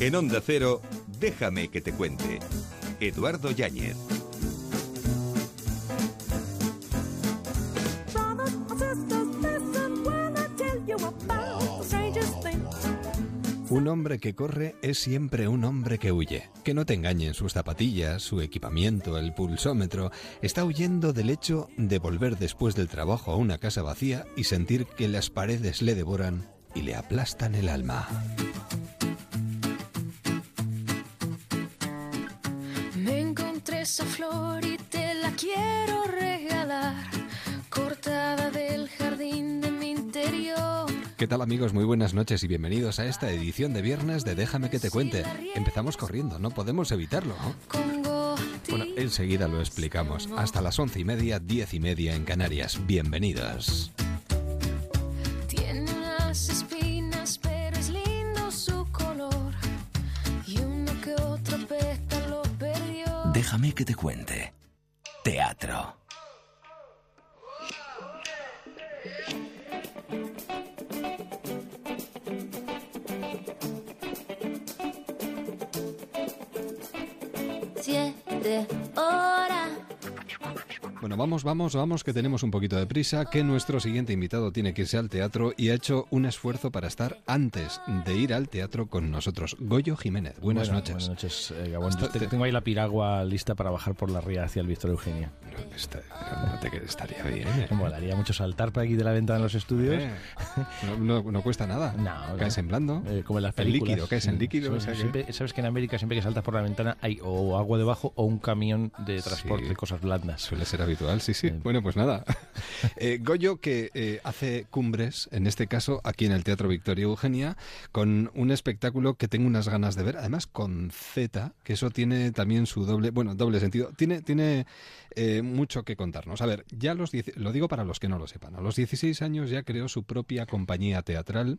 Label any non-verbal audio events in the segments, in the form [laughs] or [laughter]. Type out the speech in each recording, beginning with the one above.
En Onda Cero, déjame que te cuente. Eduardo Yáñez. Un hombre que corre es siempre un hombre que huye. Que no te engañen sus zapatillas, su equipamiento, el pulsómetro. Está huyendo del hecho de volver después del trabajo a una casa vacía y sentir que las paredes le devoran y le aplastan el alma. Tal amigos? Muy buenas noches y bienvenidos a esta edición de viernes de Déjame que te cuente. Empezamos corriendo, no podemos evitarlo, Bueno, enseguida lo explicamos. Hasta las once y media, diez y media en Canarias. Bienvenidos. Déjame que te cuente. Teatro. Siete horas. Bueno, vamos, vamos, vamos, que tenemos un poquito de prisa, que nuestro siguiente invitado tiene que irse al teatro y ha hecho un esfuerzo para estar antes de ir al teatro con nosotros. Goyo Jiménez, buenas Bueno, noches. Buenas noches, eh, Gabón. Te- te- tengo ahí la piragua lista para bajar por la ría hacia el Víctor Eugenia. No, está- no te- estaría bien. ¿eh? Me molaría mucho saltar por aquí de la ventana de los estudios. Eh, No, no- no cuesta nada. No, Caes en blando. Eh, como en las En películas. líquido, caes en líquido. Sabes, o sea que- siempre- sabes que en América siempre que saltas por la ventana hay o agua debajo o un camión de transporte Sí. de cosas blandas. Suele ser habitual, sí, sí. Bueno, pues nada. [laughs] Eh, Goyo que eh, hace cumbres, en este caso aquí en el Teatro Victoria Eugenia, con un espectáculo que tengo unas ganas de ver, además con Z, que eso tiene también su doble, bueno, doble sentido. Tiene, tiene eh, mucho que contarnos. A ver, ya los lo digo para los que no lo sepan, a los 16 años ya creó su propia compañía teatral,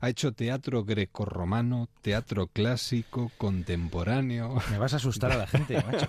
ha hecho teatro grecorromano, teatro clásico, contemporáneo. Me vas a asustar a la gente, [laughs] macho.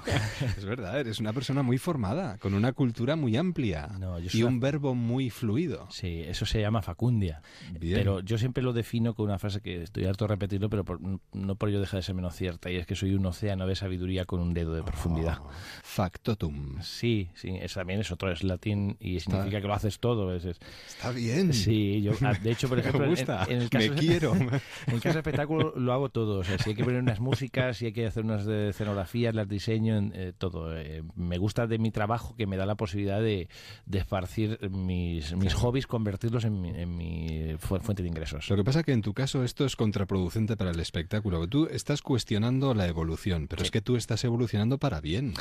Es verdad, eres una persona muy formada, con una cultura muy amplia No, y un verbo muy fluido. Sí, eso se llama facundia. Bien. Pero yo siempre lo defino con una frase que estoy harto de repetirlo, pero por- no por ello deja de ser menos cierta, y es que soy un océano de sabiduría con un dedo de profundidad. Oh, factotum. Sí, sí, es, también es otro, es latín y significa que lo haces todo. Es, es- Está bien. sí, yo, ah, de hecho, por [laughs] ejemplo, Me en- gusta. En, el caso Me quiero. [laughs] En el caso de espectáculo lo hago todo. O sea, si hay que poner unas músicas, si hay que hacer unas de escenografías, las diseño, eh, todo. Eh, me gusta de mi trabajo que me da la posibilidad de, de esparcir mis, mis hobbies, convertirlos en mi, en mi fu- fuente de ingresos. Lo que pasa que en tu caso esto es contraproducente para el espectáculo. Tú estás cuestionando la evolución, pero Sí. es que tú estás evolucionando para bien.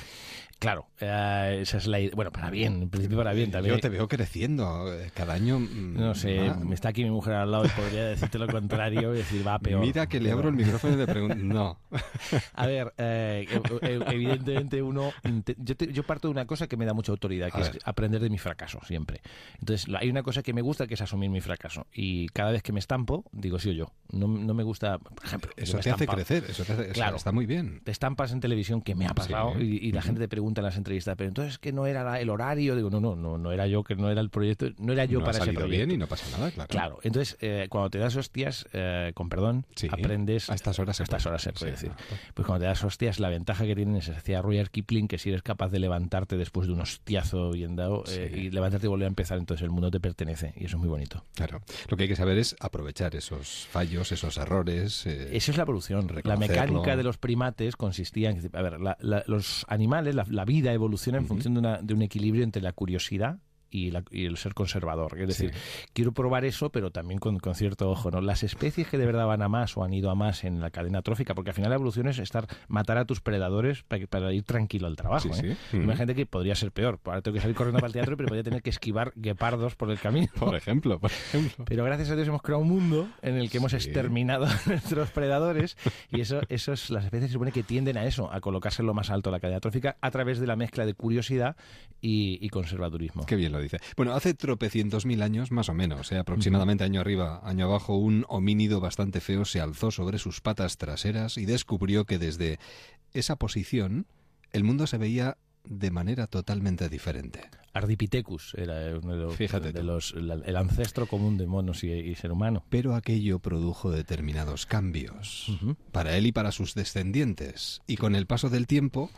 Claro, eh, esa es la. Bueno, para bien, en principio para bien también. Yo te veo creciendo eh, cada año. mm, No sé, me está aquí mi mujer al lado y podría decirte lo contrario y decir, va peor. Mira que le abro el micrófono y le pregunto. No. [laughs] A ver, eh, ev- ev- evidentemente uno... Yo, te- yo parto de una cosa que me da mucha autoridad, que A es ver. aprender de mi fracaso, siempre. Entonces, hay una cosa que me gusta, que es asumir mi fracaso. Y cada vez que me estampo, digo sí o yo. No, no me gusta, por ejemplo... Eso te hace crecer. Eso te hace- Claro. está muy bien. te estampas en televisión que me ha pasado Sí. y, y la gente te pregunta en las entrevistas, pero entonces que no era la- el horario, digo, no, no, no, no era yo, que no era el proyecto, no era yo no para ha ese proyecto. bien y no pasa nada, claro. Claro, entonces eh, cuando te das hostias, eh, con perdón, Sí, aprendes. a estas horas se a estas horas se puede sí, decir. Pues cuando te das hostias, la ventaja que tienen es, decía Rudyard Kipling, que si eres capaz de levantarte después de un hostiazo bien dado eh, y levantarte y volver a empezar, entonces el mundo te pertenece y eso es muy bonito. Claro. Lo que hay que saber es aprovechar esos fallos, esos errores. Esa es la evolución. La mecánica de los primates consistía en... A ver, la- la- los animales, la, la vida en función de, una- de un equilibrio entre la curiosidad y, la- y el ser conservador. Es decir, quiero probar eso, pero también con, con cierto ojo. ¿no? Las especies que de verdad van a más o han ido a más en la cadena trófica, porque al final la evolución es estar matar a tus predadores para, ir tranquilo al trabajo. Sí, ¿eh? sí. Imagínate que podría ser peor. Ahora tengo que salir corriendo para el teatro, pero podría tener que esquivar guepardos por el camino. Por ejemplo, por ejemplo. Pero gracias a Dios hemos creado un mundo en el que hemos exterminado a nuestros predadores y eso, eso es, las especies se supone que tienden a eso, a colocarse en lo más alto de la cadena trófica a través de la mezcla de curiosidad y, y conservadurismo. Qué bien lo dice. Bueno, hace tropecientos mil años, más o menos, eh, aproximadamente año arriba, año abajo, un homínido bastante feo se alzó sobre sus patas traseras y descubrió que desde esa posición el mundo se veía de manera totalmente diferente. Ardipithecus era uno de los, Fíjate de tú. los- la- el ancestro común de monos y, y ser humano. Pero aquello produjo determinados cambios para él y para sus descendientes. Y con el paso del tiempo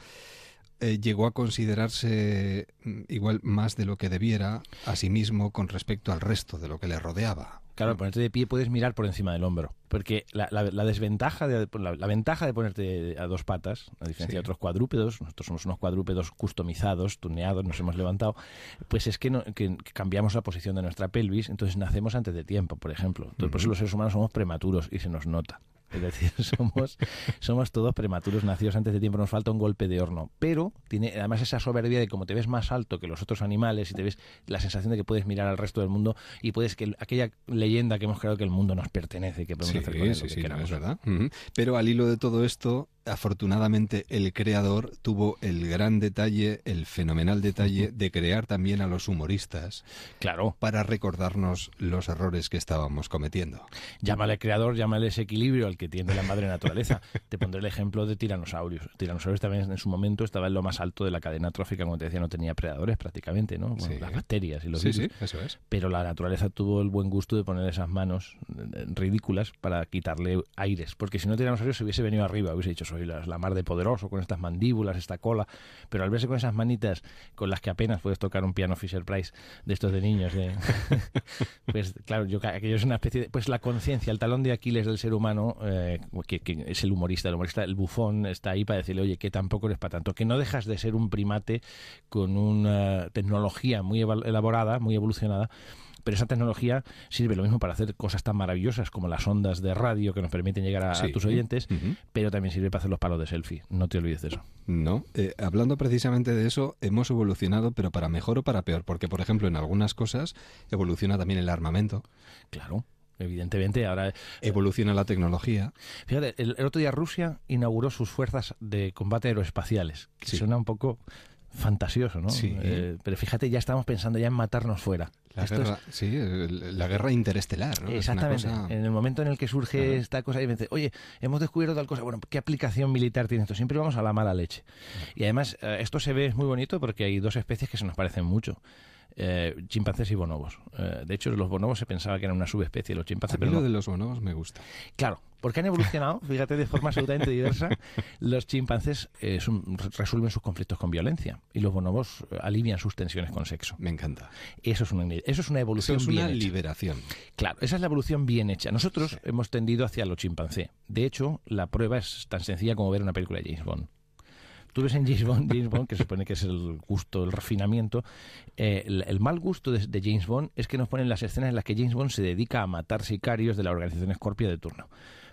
eh, llegó a considerarse mm, igual más de lo que debiera a sí mismo con respecto al resto de lo que le rodeaba. Claro, ponerte de pie puedes mirar por encima del hombro. Porque la, la- la desventaja, de, la, la ventaja de ponerte a dos patas, a diferencia Sí. de otros cuadrúpedos, nosotros somos unos cuadrúpedos customizados, tuneados, nos hemos levantado, pues es que, no- que- que cambiamos la posición de nuestra pelvis, entonces nacemos antes de tiempo, por ejemplo. Entonces, Por eso los seres humanos somos prematuros y se nos nota. Es decir, [laughs] somos, somos todos prematuros, nacidos antes de tiempo, nos falta un golpe de horno. Pero tiene además esa soberbia de como te ves más alto que los otros animales y te ves la sensación de que puedes mirar al resto del mundo y puedes que aquella leyenda que hemos creado que el mundo nos pertenece, que podemos hacer con él lo que sí, no, es verdad. Pero al hilo de todo esto, afortunadamente el creador tuvo el gran detalle, el fenomenal detalle de crear también a los humoristas Claro, para recordarnos los errores que estábamos cometiendo. llámale creador, llámale ese equilibrio al que tiene la madre naturaleza. Te pondré el ejemplo de tiranosaurios. Tiranosaurios también en su momento estaba en lo más alto de la cadena trófica, como te decía, no tenía predadores prácticamente, ¿no? Bueno, Sí. Las bacterias y los Sí, virus. sí, eso es. pero la naturaleza tuvo el buen gusto de poner esas manos eh, ridículas para quitarle aires, porque si no Tiranosaurio se hubiese venido arriba, hubiese dicho soy la, la mar de poderoso con estas mandíbulas, esta cola, pero al verse con esas manitas con las que apenas puedes tocar un piano Fisher Price de estos de niños, de- [laughs] pues claro, yo aquello es una especie de, pues la conciencia, el talón de Aquiles del ser humano, eh, que, que es el humorista, el humorista, el bufón está ahí para decirle, oye, que tampoco eres para tanto, que no dejas de ser un primate con una tecnología muy elaborada, muy evolucionada, pero esa tecnología sirve lo mismo para hacer cosas tan maravillosas como las ondas de radio que nos permiten llegar a, tus oyentes, pero también sirve para hacer los palos de selfie. No te olvides de eso. No, eh, hablando precisamente de eso, hemos evolucionado, pero para mejor o para peor, porque por ejemplo en algunas cosas evoluciona también el armamento, Claro. Evidentemente, ahora evoluciona la tecnología. Fíjate, el, el otro día Rusia inauguró sus fuerzas de combate aeroespaciales, que Sí. suena un poco fantasioso, ¿no? Sí. Eh, pero fíjate, ya estamos pensando ya en matarnos fuera. La Esto es- guerra, sí, el- la guerra interestelar, ¿no? Es Exactamente. cosa- En el momento en el que surge esta cosa y me dice, oye, hemos descubierto tal cosa, bueno, ¿qué aplicación militar tiene esto? Siempre vamos a la mala leche. Y además, eh, esto se ve es muy bonito porque hay dos especies que se nos parecen mucho. Eh, chimpancés y bonobos. Eh, de hecho, los bonobos se pensaba que eran una subespecie de los A chimpancés, mí pero lo no. de los bonobos me gusta. Claro, porque han evolucionado, [laughs] fíjate, de forma absolutamente diversa. Los chimpancés eh, resuelven sus conflictos con violencia y los bonobos eh, alivian sus tensiones con sexo. Me encanta. Eso es una, eso es una Eso evolución es una bien hecha. liberación. Claro, esa es la evolución bien hecha. Nosotros hemos tendido hacia lo chimpancé. De hecho, la prueba es tan sencilla como ver una película de James Bond. Tú ves en James Bond, [laughs] James Bond, que se supone que es el gusto, el refinamiento, eh, el, el mal gusto de, de James Bond es que nos ponen las escenas en las que James Bond se dedica a matar sicarios de la organización Scorpio de turno.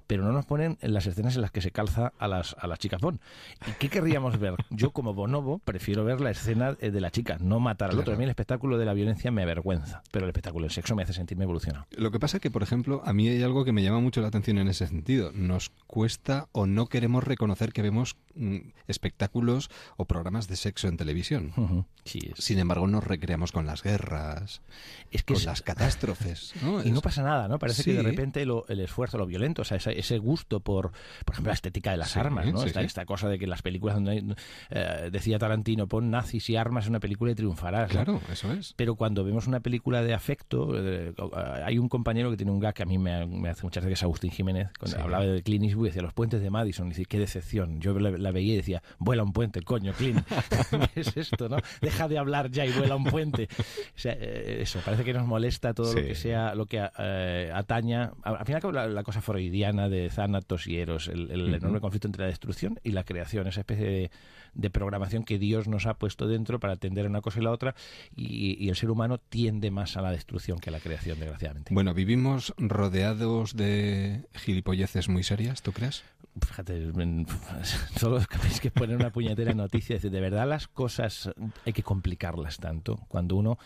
Pero no nos ponen en las escenas en las que se calza a las, a las chicas Bond. ¿Y qué querríamos ver? Yo, como bonobo, prefiero ver la escena eh, de la chica, no matar al Claro. otro. A mí el espectáculo de la violencia me avergüenza, pero el espectáculo del sexo me hace sentirme evolucionado. Lo que pasa es que, por ejemplo, a mí hay algo que me llama mucho la atención en ese sentido. Nos cuesta o no queremos reconocer que vemos mm, espectáculos o programas de sexo en televisión. Ujú. Sí, es, Sin embargo, nos recreamos con las guerras, es que con es- las catástrofes. ¿no? [laughs] y no pasa nada, ¿no? Parece que Sí. de repente lo- el esfuerzo, lo violento, o sea, ese, ese gusto por, por ejemplo, la estética de las Sí, armas, ¿no? sí, esta, sí. esta cosa de que las películas donde hay, eh, decía Tarantino, pon nazis y armas en una película y triunfarás. ¿no? Claro, eso es. Pero cuando vemos una película de afecto, eh, hay un compañero que tiene un gag que a mí me, me hace muchas es Agustín Jiménez, cuando hablaba de Clint Eastwood, decía los puentes de Madison, y dice, qué decepción. Yo la, la veía y decía, vuela un puente, coño, Clint. [laughs] ¿Qué es esto, no? Deja de hablar ya y vuela un puente. O sea, eh, eso, parece que nos molesta todo lo que sea, lo que eh, ataña, al al final la, la cosa freudiana de Thanatos y Eros, el, enorme conflicto entre la destrucción y la creación, esa especie de, de programación que Dios nos ha puesto dentro para atender a una cosa y la otra, y, y el ser humano tiende más a la destrucción que a la creación, desgraciadamente. Bueno, vivimos rodeados de gilipolleces muy serias, ¿tú crees? Fíjate, [laughs] solo es que poner una puñetera noticia y decir, de verdad las cosas hay que complicarlas tanto. Cuando uno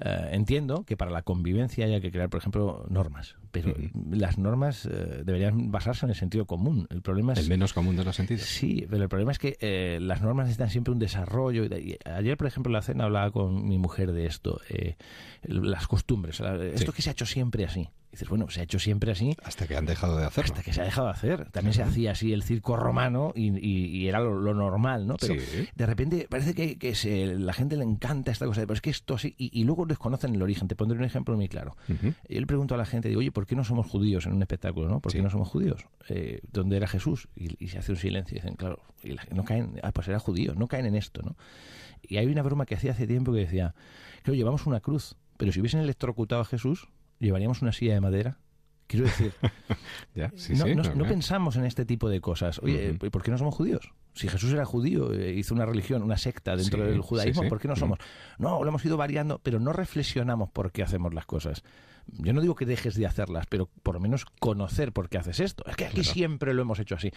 eh, entiendo que para la convivencia haya que crear, por ejemplo, normas, pero las normas eh, deberían basarse en el sentido común. El problema es El menos común de los sentidos. Sí, pero el problema es que eh, las normas necesitan siempre un desarrollo. y- ayer, por ejemplo, en la cena hablaba con mi mujer de esto, eh, las costumbres. la- Esto que se ha hecho siempre así. Dices, bueno, se ha hecho siempre así Hasta que han dejado de hacerlo. hasta que se ha dejado de hacer. También se hacía así el circo romano y, y- y era lo, lo normal, ¿no? Pero Sí. de repente parece que, que se- la gente le encanta esta cosa, pero es que esto así, y, y luego desconocen el origen. Te pondré un ejemplo muy claro. Yo le pregunto a la gente, digo, oye, ¿por qué no somos judíos en un espectáculo, no? ¿Por qué Sí. no somos judíos? Eh, ¿Dónde era Jesús? Y, se hace un silencio y dicen, claro, y la- no caen, ah, pues era judío, no caen en esto, ¿no? Y hay una broma que hacía hace tiempo que decía, claro, llevamos una cruz, pero si hubiesen electrocutado a Jesús, llevaríamos una silla de madera. Quiero decir, [laughs] Ya, sí, no, sí, no- claro, no claro. pensamos en este tipo de cosas. Oye. ¿y ¿por qué no somos judíos? Si Jesús era judío, eh, hizo una religión, una secta dentro Sí, del judaísmo. ¿por qué no somos? No, lo hemos ido variando, pero no reflexionamos por qué hacemos las cosas. Yo no digo que dejes de hacerlas, pero por lo menos conocer por qué haces esto. Es que aquí Claro. siempre lo hemos hecho así.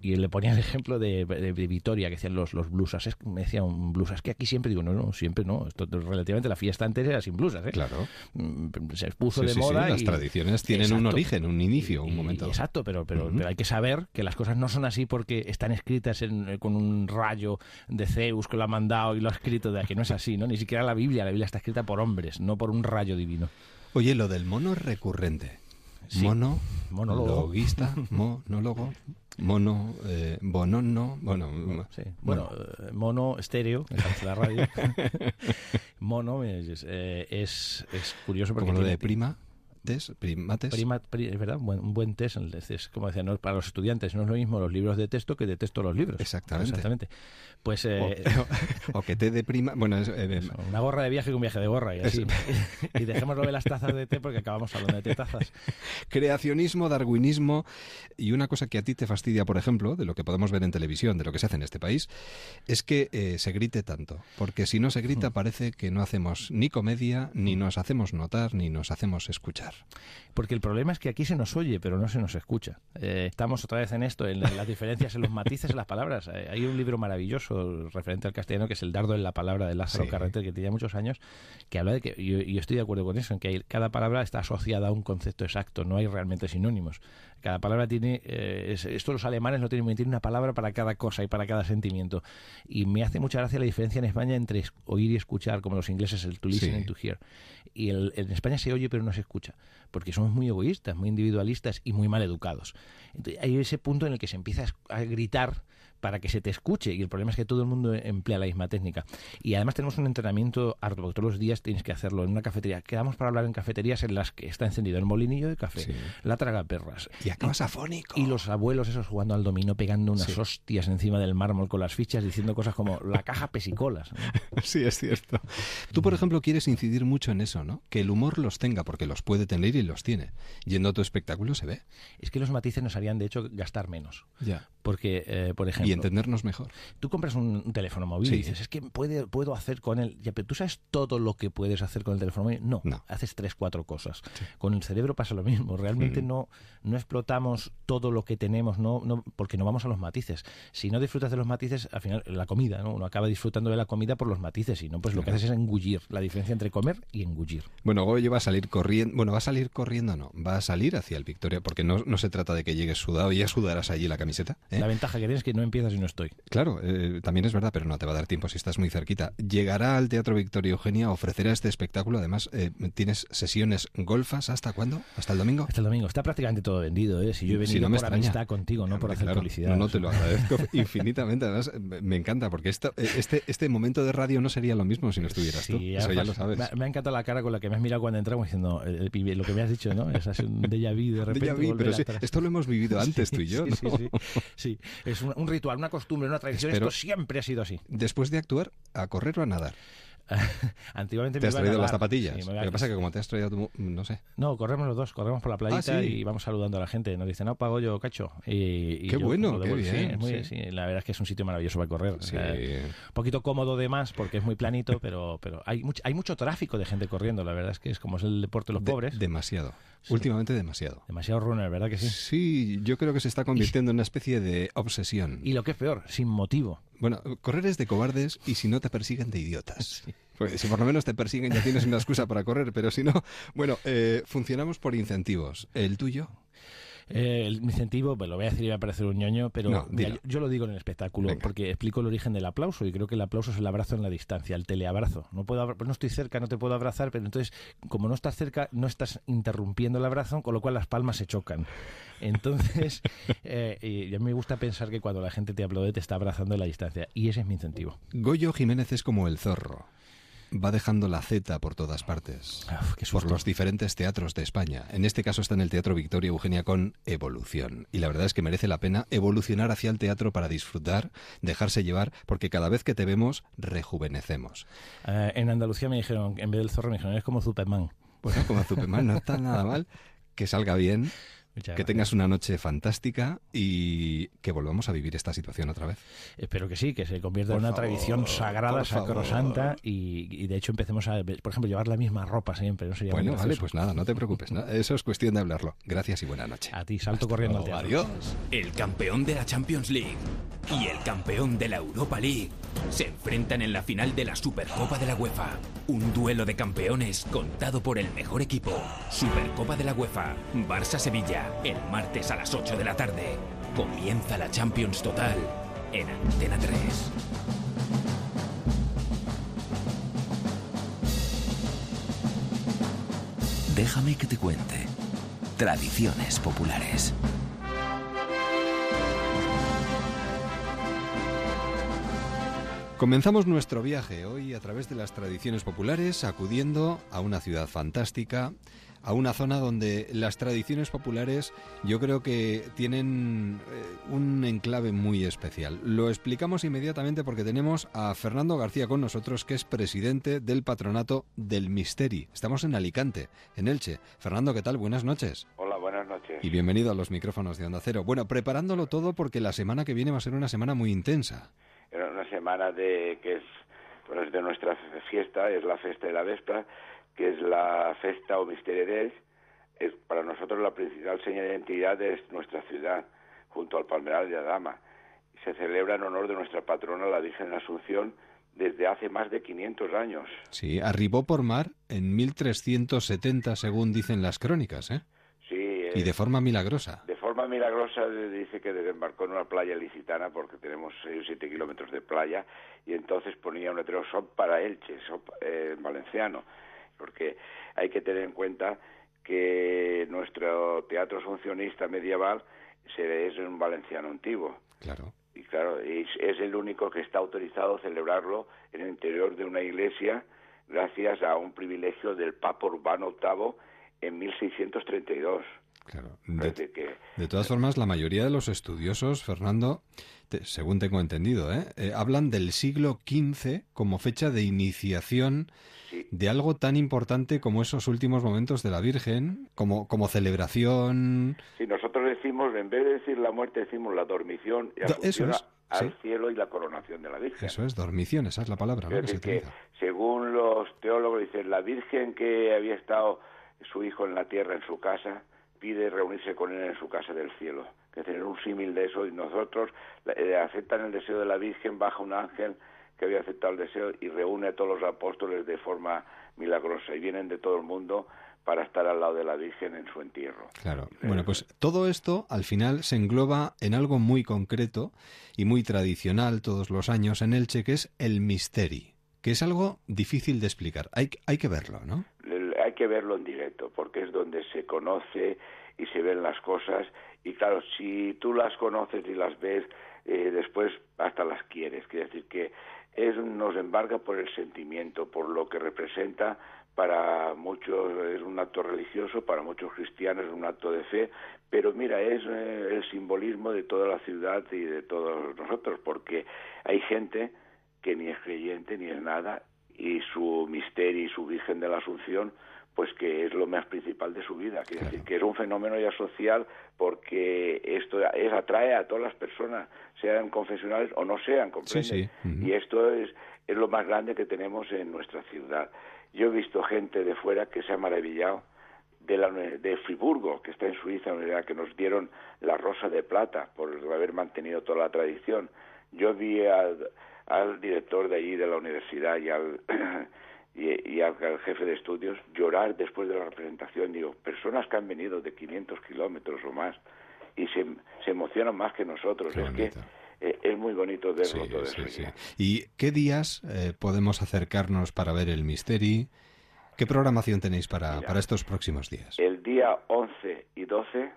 Y le ponía el ejemplo de, de- de Vitoria, que decían los, los blusas. Es, me decía un blusa, es que aquí siempre digo, no, no, siempre no. Esto, relativamente la fiesta antes era sin blusas, ¿eh? Claro. Mm, Se puso Sí, de sí, sí, moda Las y- tradiciones tienen un origen, un inicio, un y- momento. Exacto, pero, pero, pero hay que saber que las cosas no son así porque están escritas en- eh, con un rayo de Zeus que lo ha mandado y lo ha escrito de aquí. No es así, ¿no? Ni siquiera la Biblia. La Biblia está escrita por hombres, no por un rayo divino. Oye, lo del mono es recurrente. Sí. Mono, Monólogo. loguista, [laughs] monólogo, mono, eh, bonono, bueno, Sí. Bueno, eh, mono estéreo, la radio. [laughs] mono es, eh, es, es curioso porque como lo de prima, primates. Prima- pri- es verdad, un buen, un buen test. es- es como decía, no, para los estudiantes no es lo mismo los libros de texto que de texto los libros. Exactamente. Pues o, eh, [laughs] o que te de prima, bueno, es, eh, una gorra de viaje con viaje de gorra y así. [laughs] y dejémoslo de las tazas de té porque acabamos hablando de té tazas. creacionismo, darwinismo y una cosa que a ti te fastidia, por ejemplo, de lo que podemos ver en televisión, de lo que se hace en este país, es que eh, se grite tanto. Porque si no se grita parece que no hacemos ni comedia, ni nos hacemos notar, ni nos hacemos escuchar. Porque el problema es que aquí se nos oye, pero no se nos escucha. Eh, estamos otra vez en esto, en las diferencias, en los matices, en las palabras. Eh, hay un libro maravilloso referente al castellano que es El dardo en la palabra de Lázaro Sí. Carreter, que tenía muchos años, que habla de que, y yo, estoy de acuerdo con eso, en que hay- cada palabra está asociada a un concepto exacto, no hay realmente sinónimos. Cada palabra tiene, eh, es- esto los alemanes no tienen, tienen una palabra para cada cosa y para cada sentimiento. Y me hace mucha gracia la diferencia en España entre oír y escuchar, como los ingleses, el to listen Sí. and to hear. Y el- en España se oye pero no se escucha, porque somos muy egoístas, muy individualistas y muy mal educados. Entonces, hay ese punto en el que se empieza a gritar para que se te escuche y el problema es que todo el mundo emplea la misma técnica y además tenemos un entrenamiento porque todos los días tienes que hacerlo en una cafetería quedamos para hablar en cafeterías en las que está encendido el molinillo de café Sí. la tragaperras Y acabas afónico. y los abuelos esos jugando al dominó pegando unas Sí. hostias encima del mármol con las fichas diciendo cosas como la caja pesicolas ¿no? [laughs] Sí, es cierto. Tú, por ejemplo, quieres incidir mucho en eso, ¿no? Que el humor los tenga, porque los puede tener y los tiene. Yendo a tu espectáculo se ve. es que los matices nos harían de hecho gastar menos Ya. porque eh, por ejemplo Y entendernos mejor. tú compras un, un teléfono móvil Sí. y dices, es que puede, puedo hacer con él. Ya, pero tú sabes todo lo que puedes hacer con el teléfono móvil. No, No. haces tres, cuatro cosas. Con el cerebro pasa lo mismo. Realmente Mm. no, no explotamos todo lo que tenemos, no, no, porque no vamos a los matices. Si no disfrutas de los matices, al final, la comida, ¿no? Uno acaba disfrutando de la comida por los matices, y no, pues lo que haces es engullir. La diferencia entre comer y engullir. Bueno, Goyo va a salir corriendo. Bueno, va a salir corriendo, no. Va a salir hacia el Victoria, porque no, no se trata de que llegues sudado y ya sudarás allí la camiseta. ¿eh? La ventaja que tienes es que no y no estoy. Claro, eh, también es verdad, pero no te va a dar tiempo si estás muy cerquita. Llegará al Teatro Victoria Eugenia, ofrecerá este espectáculo. Además, eh, tienes sesiones golfas. ¿Hasta cuándo? ¿Hasta el domingo? Hasta el domingo. Está prácticamente todo vendido, ¿eh? Si yo he Si venido no me por extraña. amistad contigo, no por hacer claro. publicidad. No, no, te lo agradezco [laughs] infinitamente. Además, me encanta, porque esto, eh, este, este momento de radio no sería lo mismo si no estuvieras tú. Eso ya lo sabes. Me, ha encantado la cara con la que me has mirado cuando entramos diciendo lo que me has dicho, ¿no? [laughs] Es así un déjà vu de repente. Pero sí, esto lo hemos vivido [laughs] antes tú y yo, Sí, ¿no? sí, sí, sí. es un, un ritual, una costumbre, una tradición. Esto siempre ha sido así. Después de actuar, ¿a correr o a nadar? [laughs] Antiguamente ¿Te has traído las zapatillas? Sí, me iba Lo que pasa es que como te has traído tu... No sé. No, corremos los dos, corremos por la playita Ah, sí. y vamos saludando a la gente. Nos dicen, no pago yo, cacho. Y, y Qué yo bueno, lo qué. Sí, bien, es muy- sí. sí, la verdad es que es un sitio maravilloso para correr. O Sí. sea, un poquito cómodo de más porque es muy planito, [laughs] pero, pero hay, mucho, hay mucho tráfico de gente corriendo. La verdad es que es como es el deporte de los De- pobres. demasiado. Últimamente demasiado. Demasiado runner, ¿verdad que sí? Sí, yo creo que se está convirtiendo en una especie de obsesión. Y lo que es peor, sin motivo. Bueno, correr es de cobardes y si no te persiguen de idiotas. [laughs] Pues si por lo menos te persiguen ya tienes una excusa para correr, pero si no, bueno, eh, funcionamos por incentivos. ¿El tuyo? Eh, el incentivo, pues lo voy a decir y va a parecer un ñoño, pero No, mira, dilo. yo, yo lo digo en el espectáculo Venga. porque explico el origen del aplauso y creo que el aplauso es el abrazo en la distancia, el teleabrazo. No puedo, no estoy cerca, no te puedo abrazar, pero entonces como no estás cerca, no estás interrumpiendo el abrazo, con lo cual las palmas se chocan. Entonces, [laughs] eh, y a mí me gusta pensar que cuando la gente te aplaude te está abrazando en la distancia y ese es mi incentivo. Goyo Jiménez es como el zorro. Va dejando la Z por todas partes. Uf, por los diferentes teatros de España. En este caso está en el Teatro Victoria Eugenia con Evolución. Y la verdad es que merece la pena evolucionar hacia el teatro para disfrutar, dejarse llevar, porque cada vez que te vemos, rejuvenecemos. Eh, en Andalucía me dijeron, en vez del zorro, me dijeron, eres como Superman. Bueno, como Superman, no está nada mal. Que salga bien, Muchas que gracias. tengas una noche fantástica y que volvamos a vivir esta situación otra vez. Espero que sí, que se convierta Por en una favor, tradición sagrada, sacrosanta y, y de hecho empecemos a, por ejemplo, llevar la misma ropa siempre. ¿no? Sería Bueno, vale, gracioso. pues nada, no te preocupes. ¿no? Eso es cuestión de hablarlo. Gracias y buena noche. A ti, salto corriendo al teatro. Adiós. El campeón de la Champions League y el campeón de la Europa League se enfrentan en la final de la Supercopa de la UEFA. Un duelo de campeones contado por el mejor equipo. Supercopa de la UEFA, Barça-Sevilla, el martes a las 8 de la tarde. Comienza la Champions Total en Antena 3. Déjame que te cuente. Tradiciones populares. Comenzamos nuestro viaje hoy a través de las tradiciones populares, acudiendo a una ciudad fantástica, a una zona donde las tradiciones populares yo creo que tienen eh, un enclave muy especial. Lo explicamos inmediatamente porque tenemos a Fernando García con nosotros, que es presidente del patronato del Misteri. Estamos en Alicante, en Elche. Fernando, ¿qué tal? Buenas noches. Hola, buenas noches. Y bienvenido a los micrófonos de Onda Cero. Bueno, preparándolo todo porque la semana que viene va a ser una semana muy intensa. Era una semana de que es pues, de nuestra fiesta, es la festa de la Vespa, que es la festa o misterio de es para nosotros la principal señal de identidad de nuestra ciudad, junto al Palmeral de Adama. Se celebra en honor de nuestra patrona, la Virgen de Asunción, desde hace más de 500 años. Sí, arribó por mar en 1370, según dicen las crónicas, ¿eh? Sí, eh, Y de forma milagrosa. De forma milagrosa eh, dice que desembarcó en una playa licitana porque tenemos 6 o 7 kilómetros de playa y entonces ponía un letrero son para Elche, son pa- eh, en valenciano, porque hay que tener en cuenta que nuestro teatro funcionista medieval se- es un valenciano antiguo Claro. y claro, es, es el único que está autorizado a celebrarlo en el interior de una iglesia gracias a un privilegio del Papa Urbano VIII en 1632. Claro. De, decir, que de todas formas, la mayoría de los estudiosos, Fernando, te- según tengo entendido, ¿eh? Eh, hablan del siglo XV como fecha de iniciación sí, de algo tan importante como esos últimos momentos de la Virgen, como, como celebración. si nosotros decimos, en vez de decir la muerte, decimos la dormición y Do- eso es, al sí. cielo y la coronación de la Virgen. Eso es, dormición, esa es la palabra ¿no? Es que se que según los teólogos dicen, la Virgen que había estado su hijo en la tierra, en su casa, pide reunirse con él en su casa del cielo. Que tener un símil de eso y nosotros eh, aceptan el deseo de la Virgen, baja un ángel que había aceptado el deseo y reúne a todos los apóstoles de forma milagrosa y vienen de todo el mundo para estar al lado de la Virgen en su entierro. Claro. Bueno, pues todo esto al final se engloba en algo muy concreto y muy tradicional todos los años en Elche, que es el misteri, que es algo difícil de explicar. Hay, hay que verlo, ¿no? Hay que verlo en directo porque es donde se conoce y se ven las cosas. Y claro si tú las conoces y las ves eh, después hasta las quieres. Quiere decir que es nos embarga por el sentimiento por lo que representa. Para muchos es un acto religioso para muchos cristianos es un acto de fe. Pero mira es eh, el simbolismo de toda la ciudad y de todos nosotros porque hay gente que ni es creyente ni es nada y su misterio y su Virgen de la Asunción pues que es lo más principal de su vida, quiere decir que es un fenómeno ya social porque esto es atrae a todas las personas, sean confesionales o no sean, ¿comprende? Sí, sí. Ujú. Y esto es, es lo más grande que tenemos en nuestra ciudad. Yo he visto gente de fuera que se ha maravillado de, la, de Friburgo, que está en Suiza, una universidad que nos dieron la rosa de plata por haber mantenido toda la tradición. Yo vi al, al director de allí de la universidad y al, [clears throat] y, y al, al jefe de estudios llorar después de la representación. Digo, personas que han venido de 500 kilómetros o más y se, se emocionan más que nosotros. Qué es que eh, es muy bonito verlo Sí, todo sí, eso. sí. ¿Y qué días eh, podemos acercarnos para ver el Misteri? ¿Qué programación tenéis para, Mira. para estos próximos días? El día 11 y 12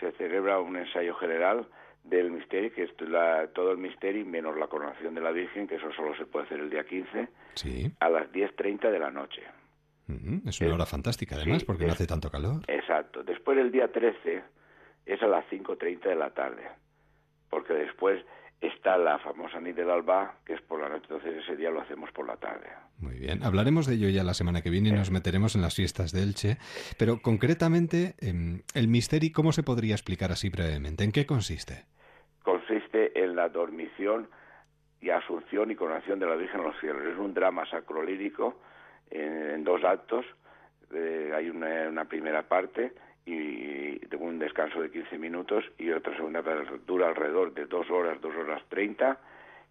se celebra un ensayo general del misterio, que es la- todo el misterio menos la coronación de la Virgen, que eso solo se puede hacer el día 15, Sí, a las 10.30 de la noche. Es una hora fantástica además sí, porque no hace tanto calor. Exacto. Después el día 13 es a las 5.30 de la tarde, porque después está la famosa nit del alba, que es por la noche, entonces ese día lo hacemos por la tarde. Muy bien, hablaremos de ello ya la semana que viene y nos meteremos en las fiestas de Elche. Pero concretamente, em, el Misteri, ¿cómo se podría explicar así brevemente? ¿En qué consiste? consiste en la dormición y asunción y coronación de la Virgen en los cielos. Es un drama sacrolírico en, en dos actos. Eh, hay una, una primera parte y tengo un descanso de 15 minutos y otra segunda dura alrededor de dos horas, dos horas treinta.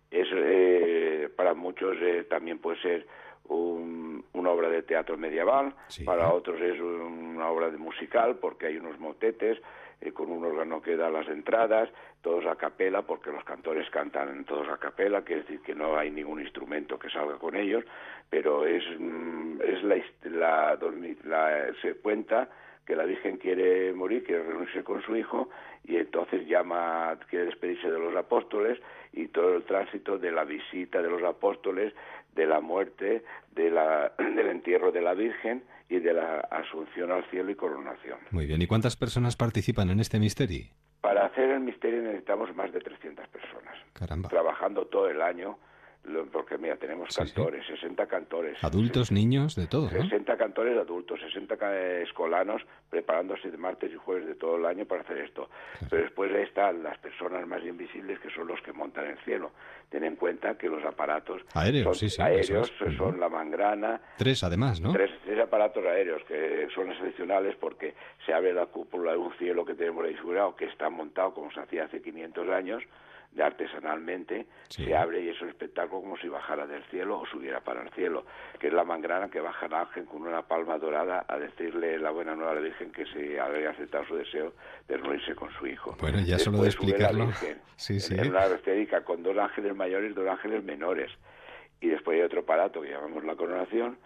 Es eh, para muchos eh, también puede ser un- una obra de teatro medieval, Sí. para otros es una obra de musical porque hay unos motetes eh, con un órgano que da las entradas, todos a capela porque los cantores cantan todos a capela, que es decir que no hay ningún instrumento que salga con ellos, pero es, mm, es la, la- se cuenta que la Virgen quiere morir, quiere reunirse con su hijo y entonces llama, quiere despedirse de los apóstoles y todo el tránsito de la visita de los apóstoles, de la muerte, de la, [clears throat] del entierro de la Virgen y de la asunción al cielo y coronación. Muy bien, ¿y cuántas personas participan en este Misteri? Para hacer el misterio necesitamos más de 300 personas, Caramba. trabajando todo el año, porque mira, tenemos Sí, sí. cantores, 60 cantores. Adultos, niños, de todo, ¿no? 60 cantores adultos, 60 ca- escolanos preparándose de martes y jueves de todo el año para hacer esto. Pero después están las personas más invisibles que son los que montan el cielo. Ten en cuenta que los aparatos Aéreos, son sí, sí, aéreos son la mangrana, Tres además, ¿no? tres, tres aparatos aéreos que son excepcionales porque se abre la cúpula de un cielo que tenemos ahí figurado que está montado como se hacía hace 500 años de artesanalmente Sí. se abre y es un espectáculo como si bajara del cielo o subiera para el cielo que es la mangrana que baja el ángel con una palma dorada a decirle la buena nueva a la Virgen que se había aceptado su deseo de reunirse con su hijo Bueno, ya solo de explicarlo. Virgen Sí, [laughs] sí. en una esférica con dos ángeles mayores y dos ángeles menores y después hay otro aparato que llamamos la coronación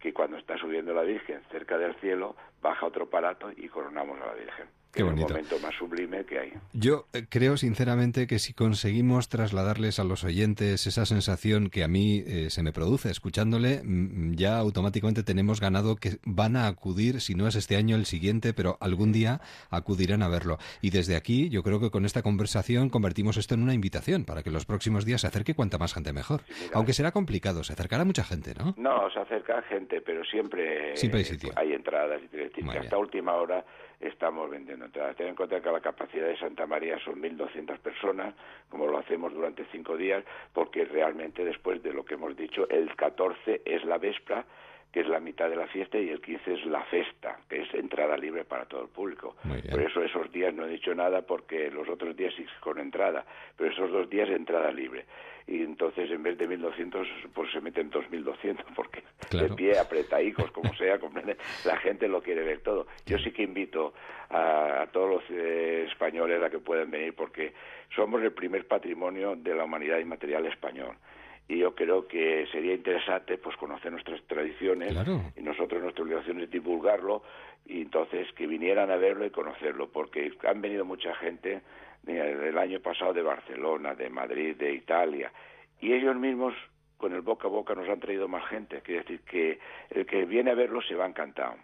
que cuando está subiendo la Virgen cerca del cielo baja otro aparato y coronamos a la Virgen Qué es bonito. el momento más sublime que hay Yo eh, creo sinceramente que si conseguimos trasladarles a los oyentes esa sensación que a mí eh, se me produce escuchándole, mm, ya automáticamente tenemos ganado que van a acudir, si no es este año, el siguiente, pero algún día acudirán a verlo. Y desde aquí yo creo que con esta conversación convertimos esto en una invitación para que los próximos días se acerque cuanta más gente mejor. Aunque será complicado, se acercará mucha gente, ¿no? No, se acerca gente, pero siempre, Siempre hay sitio. hay entradas. Y hasta última hora estamos vendiendo entradas. Ten en cuenta que la capacidad de Santa María son 1.200 personas, como lo hacemos durante cinco días, porque realmente después de lo que hemos dicho, el 14 es la Vespra, que es la mitad de la fiesta, y el 15 es la festa, que es entrada libre para todo el público. Por eso esos días no he dicho nada, porque los otros días sí con entrada, pero esos dos días entrada libre. Y entonces en vez de 1.200, pues se meten 2.200, porque Claro. de pie, apretadicos, como sea, comprende, la gente lo quiere ver todo. Yo sí que invito a, a todos los eh, españoles a que puedan venir, porque somos el primer patrimonio de la humanidad inmaterial español. Y yo creo que sería interesante pues conocer nuestras tradiciones Claro. y nosotros nuestra obligación es divulgarlo y entonces que vinieran a verlo y conocerlo porque han venido mucha gente eh, el año pasado de Barcelona, de Madrid, de Italia. Y ellos mismos con el boca a boca nos han traído más gente, quiere decir que el que viene a verlo se va encantado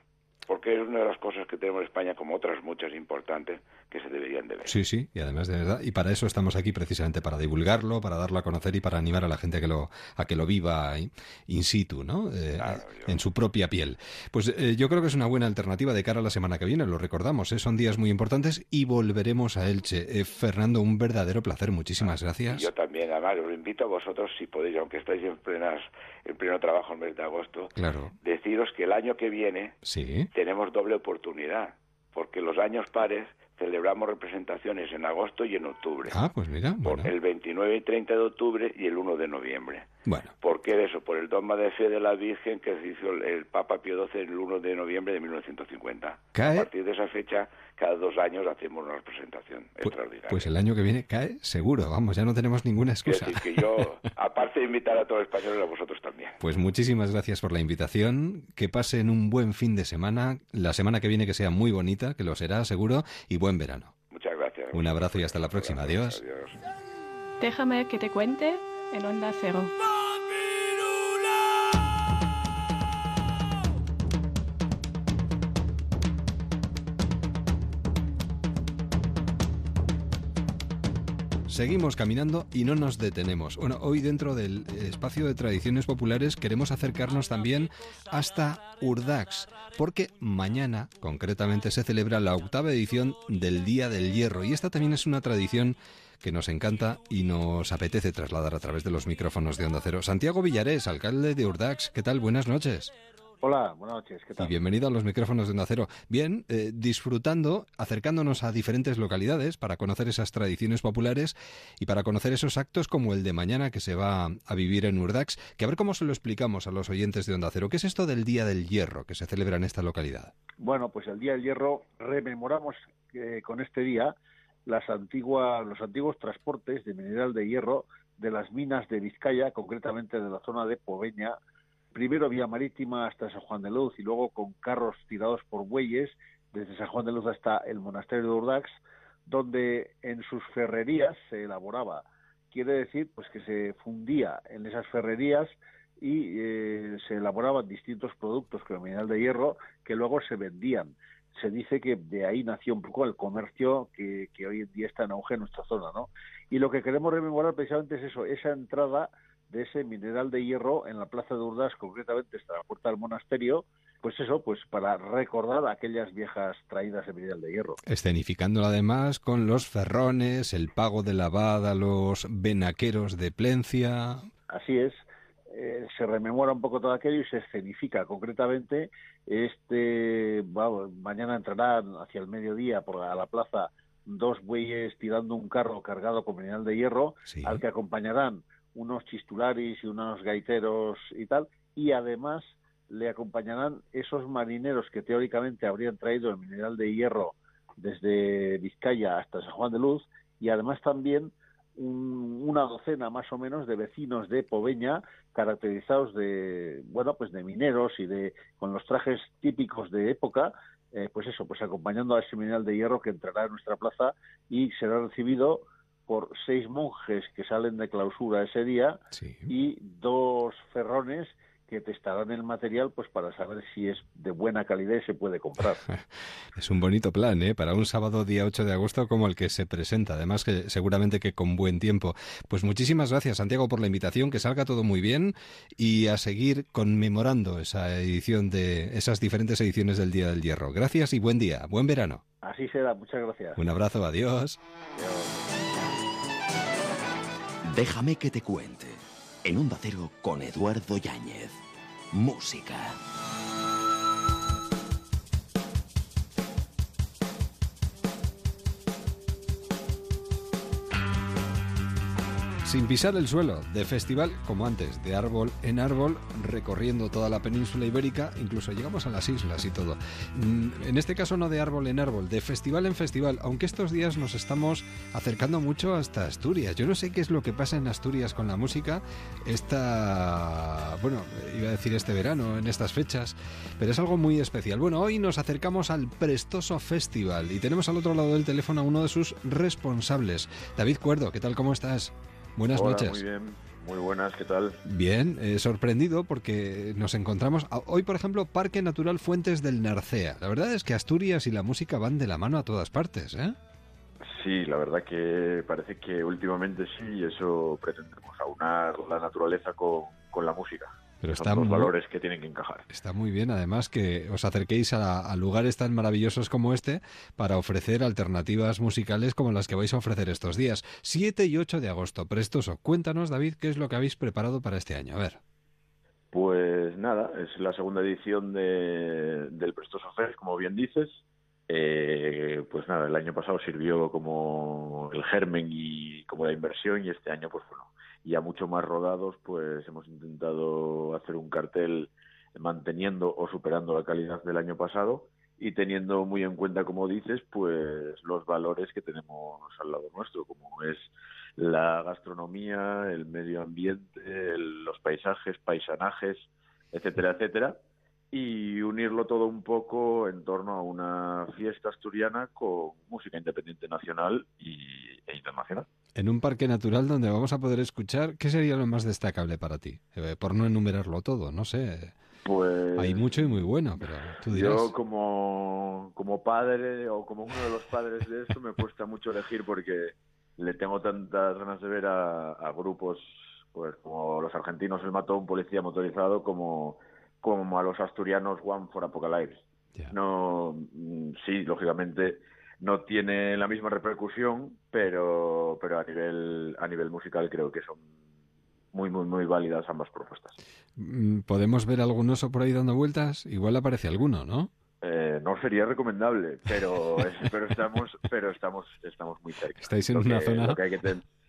porque es una de las cosas que tenemos en España como otras muchas importantes que se deberían de ver. Sí, sí, y además de verdad, y para eso estamos aquí precisamente, para divulgarlo, para darlo a conocer y para animar a la gente a que lo, a que lo viva in, situ, ¿no? Eh, Claro, yo- En su propia piel. Pues eh, yo creo que es una buena alternativa de cara a la semana que viene, lo recordamos, ¿eh? son días muy importantes y volveremos a Elche. Eh, Fernando, un verdadero placer, muchísimas Y gracias. yo también, además, os invito a vosotros, si podéis, aunque estáis en, plenas, en pleno trabajo en el mes de agosto, Claro, deciros que el año que viene sí. Tenemos doble oportunidad, porque los años pares celebramos representaciones en agosto y en octubre, Ah, pues mira, por bueno. el 29 y 30 de octubre y el 1 de noviembre. Bueno. Porque de eso, por el dogma de fe de la Virgen que hizo el, el Papa Pío XII el 1 de noviembre de 1950. Cae- A partir de esa fecha, cada dos años hacemos una representación Pu- extraordinaria. Pues el año que viene cae seguro, vamos, ya no tenemos ninguna excusa. decir que yo, [laughs] aparte de invitar a todos los españoles, a vosotros también. Pues muchísimas gracias por la invitación, que pasen un buen fin de semana, la semana que viene que sea muy bonita, que lo será seguro, y buen verano. Muchas gracias. Un abrazo y hasta la próxima. Adiós. Adiós. Déjame que te cuente en Onda Cero. Seguimos caminando y no nos detenemos. Bueno, hoy dentro del espacio de tradiciones populares queremos acercarnos también hasta Urdax, porque mañana concretamente se celebra la octava edición del Día del Hierro y esta también es una tradición que nos encanta y nos apetece trasladar a través de los micrófonos de Onda Cero. Santiago Villarés, alcalde de Urdax, ¿qué tal? Buenas noches. Hola, buenas noches, ¿qué Y tal? bienvenido a los micrófonos de Onda Cero. Bien, eh, disfrutando, acercándonos a diferentes localidades para conocer esas tradiciones populares y para conocer esos actos como el de mañana que se va a vivir en Urdax, que a ver cómo se lo explicamos a los oyentes de Onda Cero. ¿Qué es esto del Día del Hierro que se celebra en esta localidad? Bueno, pues el Día del Hierro rememoramos eh, con este día las antiguas, los antiguos transportes de mineral de hierro de las minas de Vizcaya, concretamente de la zona de Poveña, primero vía marítima hasta San Juan de Luz y luego con carros tirados por bueyes desde San Juan de Luz hasta el monasterio de Urdax, donde en sus ferrerías se elaboraba. Quiere decir pues que se fundía en esas ferrerías y eh, se elaboraban distintos productos con mineral de hierro que luego se vendían. Se dice que de ahí nació un poco el comercio que, que hoy en día está en auge en nuestra zona, ¿no? Y lo que queremos rememorar precisamente es eso, esa entrada de ese mineral de hierro en la plaza de Urdas, concretamente hasta la puerta del monasterio, pues eso, pues para recordar aquellas viejas traídas de mineral de hierro. Escenificándolo además con los ferrones, el pago de lavada los venaqueros de Plencia. Así es, eh, se rememora un poco todo aquello y se escenifica concretamente. Este mañana entrarán hacia el mediodía por la, a la plaza dos bueyes tirando un carro cargado con mineral de hierro, Sí. al que acompañarán unos chistularis y unos gaiteros y tal, y además le acompañarán esos marineros que teóricamente habrían traído el mineral de hierro desde Vizcaya hasta San Juan de Luz, y además también un- una docena más o menos de vecinos de Poveña caracterizados de bueno pues de mineros y de con los trajes típicos de época eh, pues eso pues acompañando a ese mineral de hierro que entrará en nuestra plaza y será recibido por seis monjes que salen de clausura ese día Sí. y dos ferrones que testarán el material pues para saber si es de buena calidad y se puede comprar. [laughs] Es un bonito plan, ¿eh? Para un sábado día 8 de agosto como el que se presenta. Además que seguramente que con buen tiempo. Pues muchísimas gracias, Santiago, por la invitación. Que salga todo muy bien y a seguir conmemorando esa edición de esas diferentes ediciones del Día del Hierro. Gracias y buen día. Buen verano. Así será, muchas gracias. Un abrazo. Adiós. Déjame que te cuente. En Onda Cero con Eduardo Yáñez. Música. Sin pisar el suelo, de festival como antes, de árbol en árbol, recorriendo toda la península ibérica, incluso llegamos a las islas y todo. Mm, En este caso no de árbol en árbol, de festival en festival, aunque estos días nos estamos acercando mucho hasta Asturias. Yo no sé qué es lo que pasa en Asturias con la música, esta, bueno, iba a decir este verano, en estas fechas, pero es algo muy especial. Bueno, hoy nos acercamos al Prestoso Festival y tenemos al otro lado del teléfono a uno de sus responsables, David Cuerdo. ¿Qué tal? ¿Cómo estás? Buenas Hola, noches. Muy bien, muy buenas, ¿qué tal? Bien, eh, sorprendido porque nos encontramos a- hoy, por ejemplo, Parque Natural Fuentes del Narcea. La verdad es que Asturias y la música van de la mano a todas partes, ¿eh? Sí, la verdad que parece que últimamente sí, y eso pretendemos aunar la naturaleza con, con la música. Pero Son está dos muy, valores que tienen que encajar. está muy bien, además, que os acerquéis a, a lugares tan maravillosos como este para ofrecer alternativas musicales como las que vais a ofrecer estos días. 7 y 8 de agosto, prestoso. Cuéntanos, David, qué es lo que habéis preparado para este año. A ver. Pues nada, es la segunda edición de, del Prestoso Fest, como bien dices. Eh, pues nada, el año pasado sirvió como el germen y como la inversión y este año, pues bueno, ya mucho más rodados, pues hemos intentado hacer un cartel manteniendo o superando la calidad del año pasado y teniendo muy en cuenta, como dices, pues los valores que tenemos al lado nuestro, como es la gastronomía, el medio ambiente, el- los paisajes, paisanajes, etcétera, etcétera, y unirlo todo un poco en torno a una fiesta asturiana con música independiente nacional y, e internacional. En un parque natural donde vamos a poder escuchar, ¿qué sería lo más destacable para ti? Eh, por no enumerarlo todo, no sé. Pues Hay mucho y muy bueno, pero tú dirás. Yo como, como padre o como uno de los padres de esto me cuesta mucho elegir porque le tengo tantas ganas de ver a, a grupos pues como los argentinos el mató un policía motorizado como, como a los asturianos One for Apocalypse. No, mm, sí, lógicamente no tiene la misma repercusión, pero, pero a nivel a nivel musical creo que son muy muy muy válidas ambas propuestas. Mm, ¿Podemos ver algún oso por ahí dando vueltas? Igual aparece alguno, ¿no? Eh, no sería recomendable, pero pero estamos pero estamos estamos muy cerca. Estáis en Lo una que- zona- lo que hay que ten- la-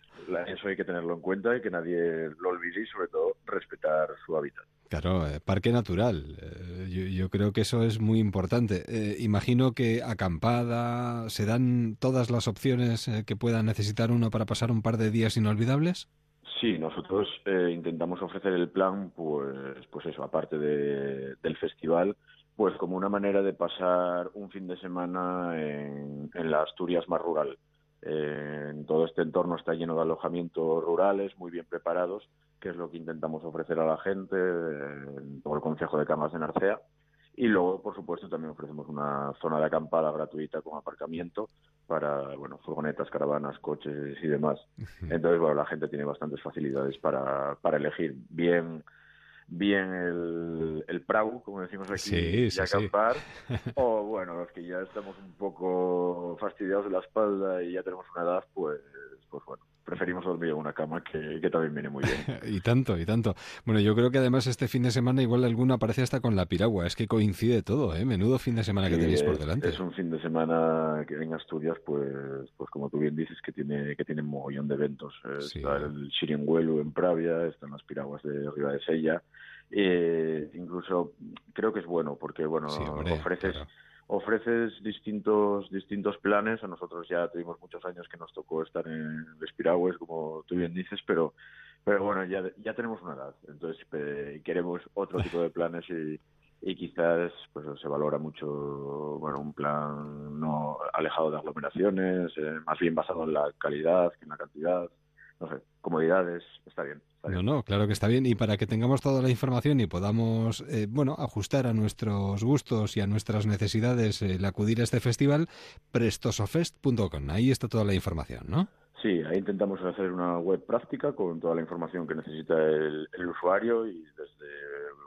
eso hay que tenerlo en cuenta y que nadie lo olvide y sobre todo respetar su hábitat. Claro, eh, parque natural. Eh, yo, yo creo que eso es muy importante. Eh, imagino que acampada, ¿se dan todas las opciones que pueda necesitar uno para pasar un par de días inolvidables? Sí, nosotros intentamos ofrecer el plan, pues, pues eso, aparte de- del festival, pues como una manera de pasar un fin de semana en, en la Asturias más rural. Eh, en todo este entorno está lleno de alojamientos rurales, muy bien preparados, que es lo que intentamos ofrecer a la gente eh, todo el Consejo de Camas de Narcea. Y luego, por supuesto, también ofrecemos una zona de acampada gratuita con aparcamiento para, bueno, furgonetas, caravanas, coches y demás. Entonces, bueno, la gente tiene bastantes facilidades para, para elegir bien bien el, el prau, como decimos aquí, Sí, y sí. acampar, [laughs] o bueno, los que ya estamos un poco fastidiados de la espalda y ya tenemos una edad, pues, pues bueno, preferimos dormir en una cama que, que también viene muy bien. [laughs] y tanto, y tanto. Bueno, yo creo que además este fin de semana igual alguno aparece hasta con la piragua. Es que coincide todo, ¿eh? Menudo fin de semana que tenéis por delante. Es un fin de semana que en Asturias, pues, pues como tú bien dices, que tiene que tiene un mogollón de eventos. Eh, Está el Chiringuelu en Pravia, están las piraguas de Riva de Sella. Eh, incluso creo que es bueno porque bueno Sí, hombre, ofreces claro. Ofreces distintos distintos planes. A nosotros ya tuvimos muchos años que nos tocó estar en Les Piragües, como tú bien dices, pero pero bueno, ya, ya tenemos una edad, entonces queremos otro tipo de planes y, y quizás pues se valora mucho bueno un plan no alejado de aglomeraciones, eh, más bien basado en la calidad que en la cantidad, no sé, comodidades, está bien. está No, no, claro que está bien. Y para que tengamos toda la información y podamos, eh, bueno, ajustar a nuestros gustos y a nuestras necesidades el acudir a este festival, prestosofest.com. Ahí está toda la información, ¿no? Sí, ahí intentamos hacer una web práctica con toda la información que necesita el, el usuario y desde,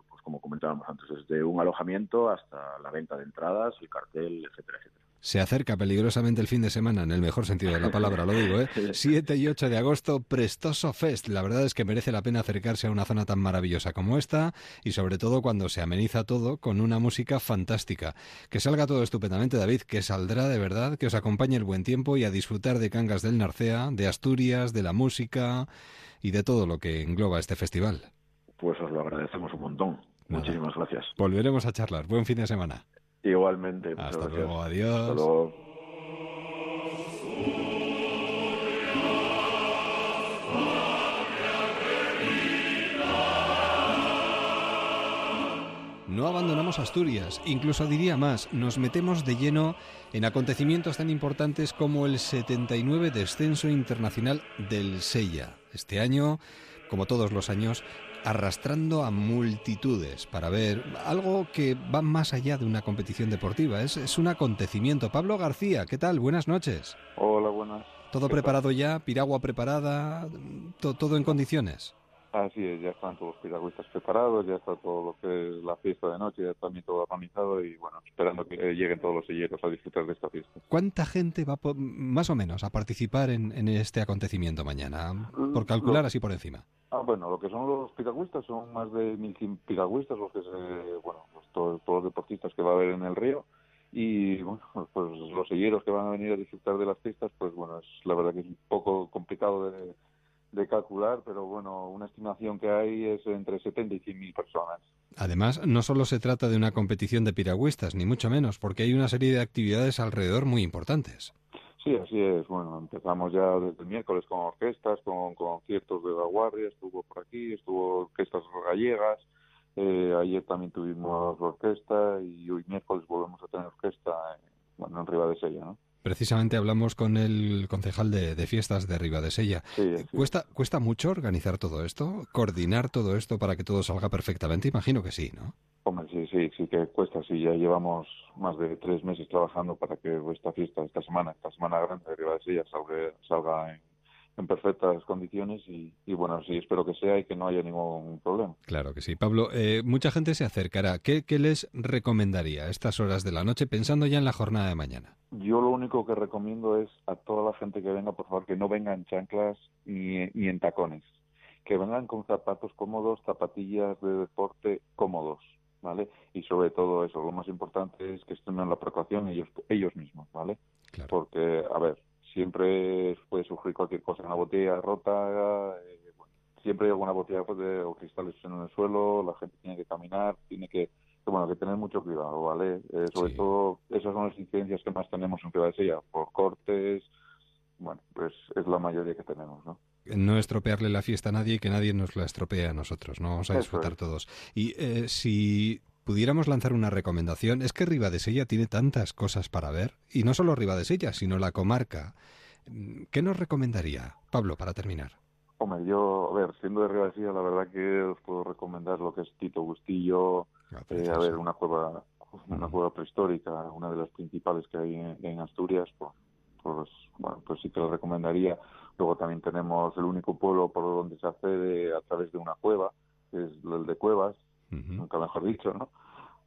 pues como comentábamos antes, desde un alojamiento hasta la venta de entradas, el cartel, etcétera, etcétera. Se acerca peligrosamente el fin de semana, en el mejor sentido de la palabra, lo digo, ¿eh? [laughs] 7 y 8 de agosto, Prestoso Fest. La verdad es que merece la pena acercarse a una zona tan maravillosa como esta y sobre todo cuando se ameniza todo con una música fantástica. Que salga todo estupendamente, David, que saldrá de verdad, que os acompañe el buen tiempo y a disfrutar de Cangas del Narcea, de Asturias, de la música y de todo lo que engloba este festival. Pues os lo agradecemos un montón. Muchísimas gracias. Volveremos a charlar. Buen fin de semana. Igualmente. Hasta luego, adiós. Hasta luego. No abandonamos Asturias, incluso diría más, nos metemos de lleno en acontecimientos tan importantes como el 79 Descenso Internacional del Sella. Este año, como todos los años, arrastrando a multitudes para ver algo que va más allá de una competición deportiva, es, es un acontecimiento. Pablo García, ¿qué tal? Buenas noches. Hola, buenas. ¿Todo preparado ya? ¿Piragua preparada? To- ¿Todo en condiciones? Así es, ya están todos los piragüistas preparados, ya está todo lo que es la fiesta de noche, ya está también todo organizado y bueno, esperando que eh, lleguen todos los silleros a disfrutar de esta fiesta. ¿Cuánta gente va, po- más o menos, a participar en, en este acontecimiento mañana? Por calcular Lo- así por encima. Ah, bueno, lo que son los piragüistas son más de 1.100 piragüistas, los que se, bueno, pues todos, todos los deportistas que va a haber en el río y bueno, [laughs] pues los silleros que van a venir a disfrutar de las fiestas, pues bueno, es la verdad que es un poco complicado de, de calcular, pero bueno, una estimación que hay es entre 70 y 100 mil personas. Además, no solo se trata de una competición de piragüistas, ni mucho menos, porque hay una serie de actividades alrededor muy importantes. Sí, así es. Bueno, empezamos ya desde el miércoles con orquestas, con conciertos de la Guardia, estuvo por aquí, estuvo orquestas gallegas, eh, ayer también tuvimos orquesta y hoy miércoles volvemos a tener orquesta en, bueno, en Ribadesella, ¿no? Precisamente hablamos con el concejal de, de fiestas de Ribadesella. Sí, sí. ¿Cuesta, ¿Cuesta mucho organizar todo esto? ¿Coordinar todo esto para que todo salga perfectamente? Imagino que sí, ¿no? Hombre, sí, sí, sí que cuesta. Sí, ya llevamos más de tres meses trabajando para que esta fiesta, esta semana, esta semana grande de Ribadesella salga, salga en, en perfectas condiciones y, y, bueno, sí, espero que sea y que no haya ningún problema. Claro que sí. Pablo, eh, mucha gente se acercará. ¿Qué, ¿Qué, les recomendaría a estas horas de la noche pensando ya en la jornada de mañana? Yo lo único que recomiendo es a toda la gente que venga, por favor, que no venga en chanclas ni, ni en tacones, que vengan con zapatos cómodos, zapatillas de deporte cómodos. ¿Vale? Y sobre todo eso, lo más importante es que estén en la precaución ellos, ellos mismos, ¿vale? Claro. Porque, a ver, siempre puede surgir cualquier cosa, una botella rota, eh, bueno, siempre hay alguna botella pues, de, o cristales en el suelo, la gente tiene que caminar, tiene que, bueno, que tener mucho cuidado, ¿vale? Eh, sobre Sí. todo, esas son las incidencias que más tenemos en Ciudad de Sella, por cortes, bueno, pues es la mayoría que tenemos, ¿no? No estropearle la fiesta a nadie y que nadie nos la estropee a nosotros, ¿no? Vamos a disfrutar todos. Y eh, si pudiéramos lanzar una recomendación, es que Ribadesella tiene tantas cosas para ver, y no solo Ribadesella, sino la comarca. ¿Qué nos recomendaría, Pablo, para terminar? Hombre, yo, a ver, siendo de Ribadesella, la verdad que os puedo recomendar lo que es Tito Bustillo, Ah, eh, a ver, una cueva, una cueva prehistórica, una de las principales que hay en, en Asturias, pues, pues, bueno, pues sí que lo recomendaría. Luego también tenemos el único pueblo por donde se accede a través de una cueva, que es el de Cuevas, Nunca mejor dicho, ¿no?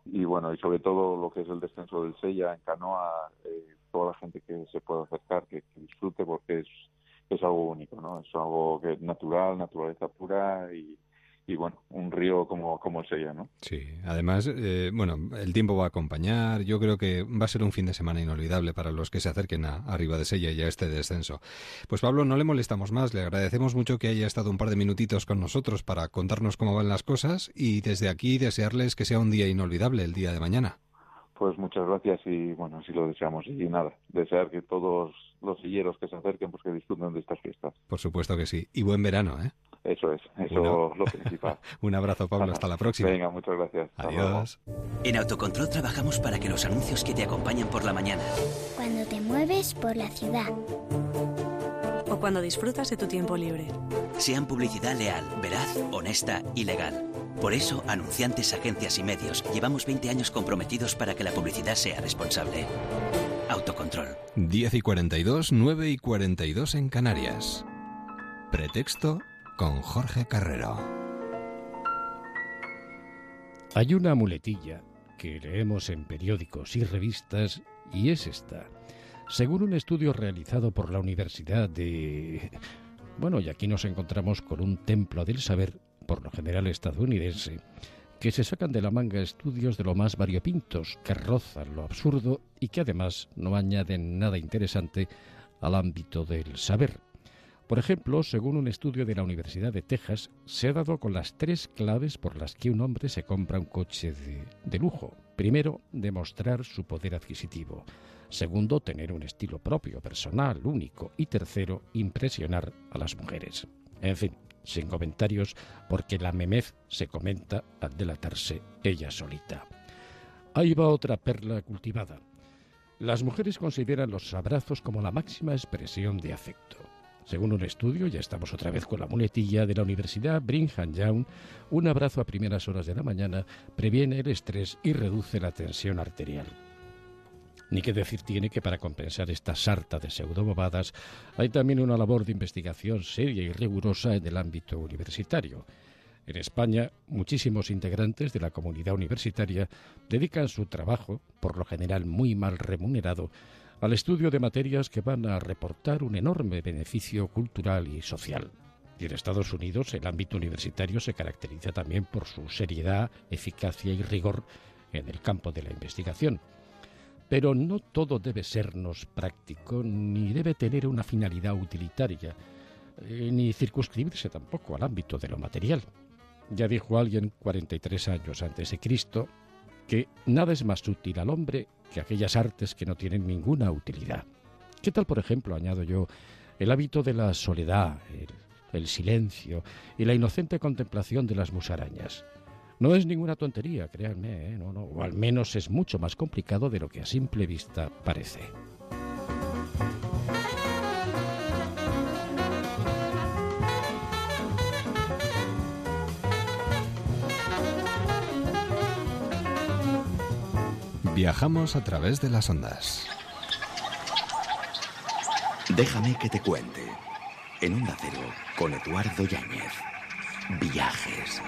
Y bueno, y sobre todo lo que es el descenso del Sella en canoa, eh, toda la gente que se pueda acercar, que, que disfrute porque es, es algo único, ¿no? Es algo que es natural, naturaleza pura y, y bueno, un río como, como el Sella, ¿no? Sí, además, eh, bueno, el tiempo va a acompañar. Yo creo que va a ser un fin de semana inolvidable para los que se acerquen a, arriba de Sella y a este descenso. Pues Pablo, no le molestamos más. Le agradecemos mucho que haya estado un par de minutitos con nosotros para contarnos cómo van las cosas y desde aquí desearles que sea un día inolvidable el día de mañana. Pues muchas gracias y bueno, así lo deseamos. Y nada, desear que todos los silleros que se acerquen, pues que disfruten de estas fiestas. Por supuesto que sí. Y buen verano, ¿eh? Eso es, eso es lo principal. [laughs] Un abrazo, Pablo. Hasta la [laughs] próxima. Venga, muchas gracias. Adiós. En Autocontrol trabajamos para que los anuncios que te acompañan por la mañana Cuando te mueves por la ciudad. O cuando disfrutas de tu tiempo libre. sean publicidad leal, veraz, honesta y legal. Por eso, anunciantes, agencias y medios, llevamos 20 años comprometidos para que la publicidad sea responsable. Autocontrol. 10 y 42, 9 y 42 en Canarias. Pretexto con Jorge Carrero. Hay una muletilla que leemos en periódicos y revistas y es esta. Según un estudio realizado por la Universidad de... Bueno, y aquí nos encontramos con un templo del saber, por lo general estadounidense, que se sacan de la manga estudios de lo más variopintos, que rozan lo absurdo y que además no añaden nada interesante al ámbito del saber. Por ejemplo, según un estudio de la Universidad de Texas, se ha dado con las tres claves por las que un hombre se compra un coche de, lujo. Primero, demostrar su poder adquisitivo. Segundo, tener un estilo propio, personal, único. Y tercero, impresionar a las mujeres. En fin, sin comentarios, porque la memez se comenta al delatarse ella solita. Ahí va otra perla cultivada. Las mujeres consideran los abrazos como la máxima expresión de afecto. Según un estudio, ya estamos otra vez con la muletilla de la Universidad Brigham Young, un abrazo a primeras horas de la mañana previene el estrés y reduce la tensión arterial. Ni qué decir tiene que para compensar esta sarta de pseudobobadas hay también una labor de investigación seria y rigurosa en el ámbito universitario. En España, muchísimos integrantes de la comunidad universitaria dedican su trabajo, por lo general muy mal remunerado, al estudio de materias que van a reportar un enorme beneficio cultural y social. Y en Estados Unidos el ámbito universitario se caracteriza también por su seriedad, eficacia y rigor en el campo de la investigación. Pero no todo debe sernos práctico ni debe tener una finalidad utilitaria. eh, ni circunscribirse tampoco al ámbito de lo material. Ya dijo alguien 43 años antes de Cristo que nada es más útil al hombre que aquellas artes que no tienen ninguna utilidad. ¿Qué tal, por ejemplo, añado yo, el hábito de la soledad, el, silencio y la inocente contemplación de las musarañas? No es ninguna tontería, créanme, ¿eh? o al menos es mucho más complicado de lo que a simple vista parece. Viajamos a través de las ondas. Déjame que te cuente. En Onda Cero, con Eduardo Yáñez. Viajes.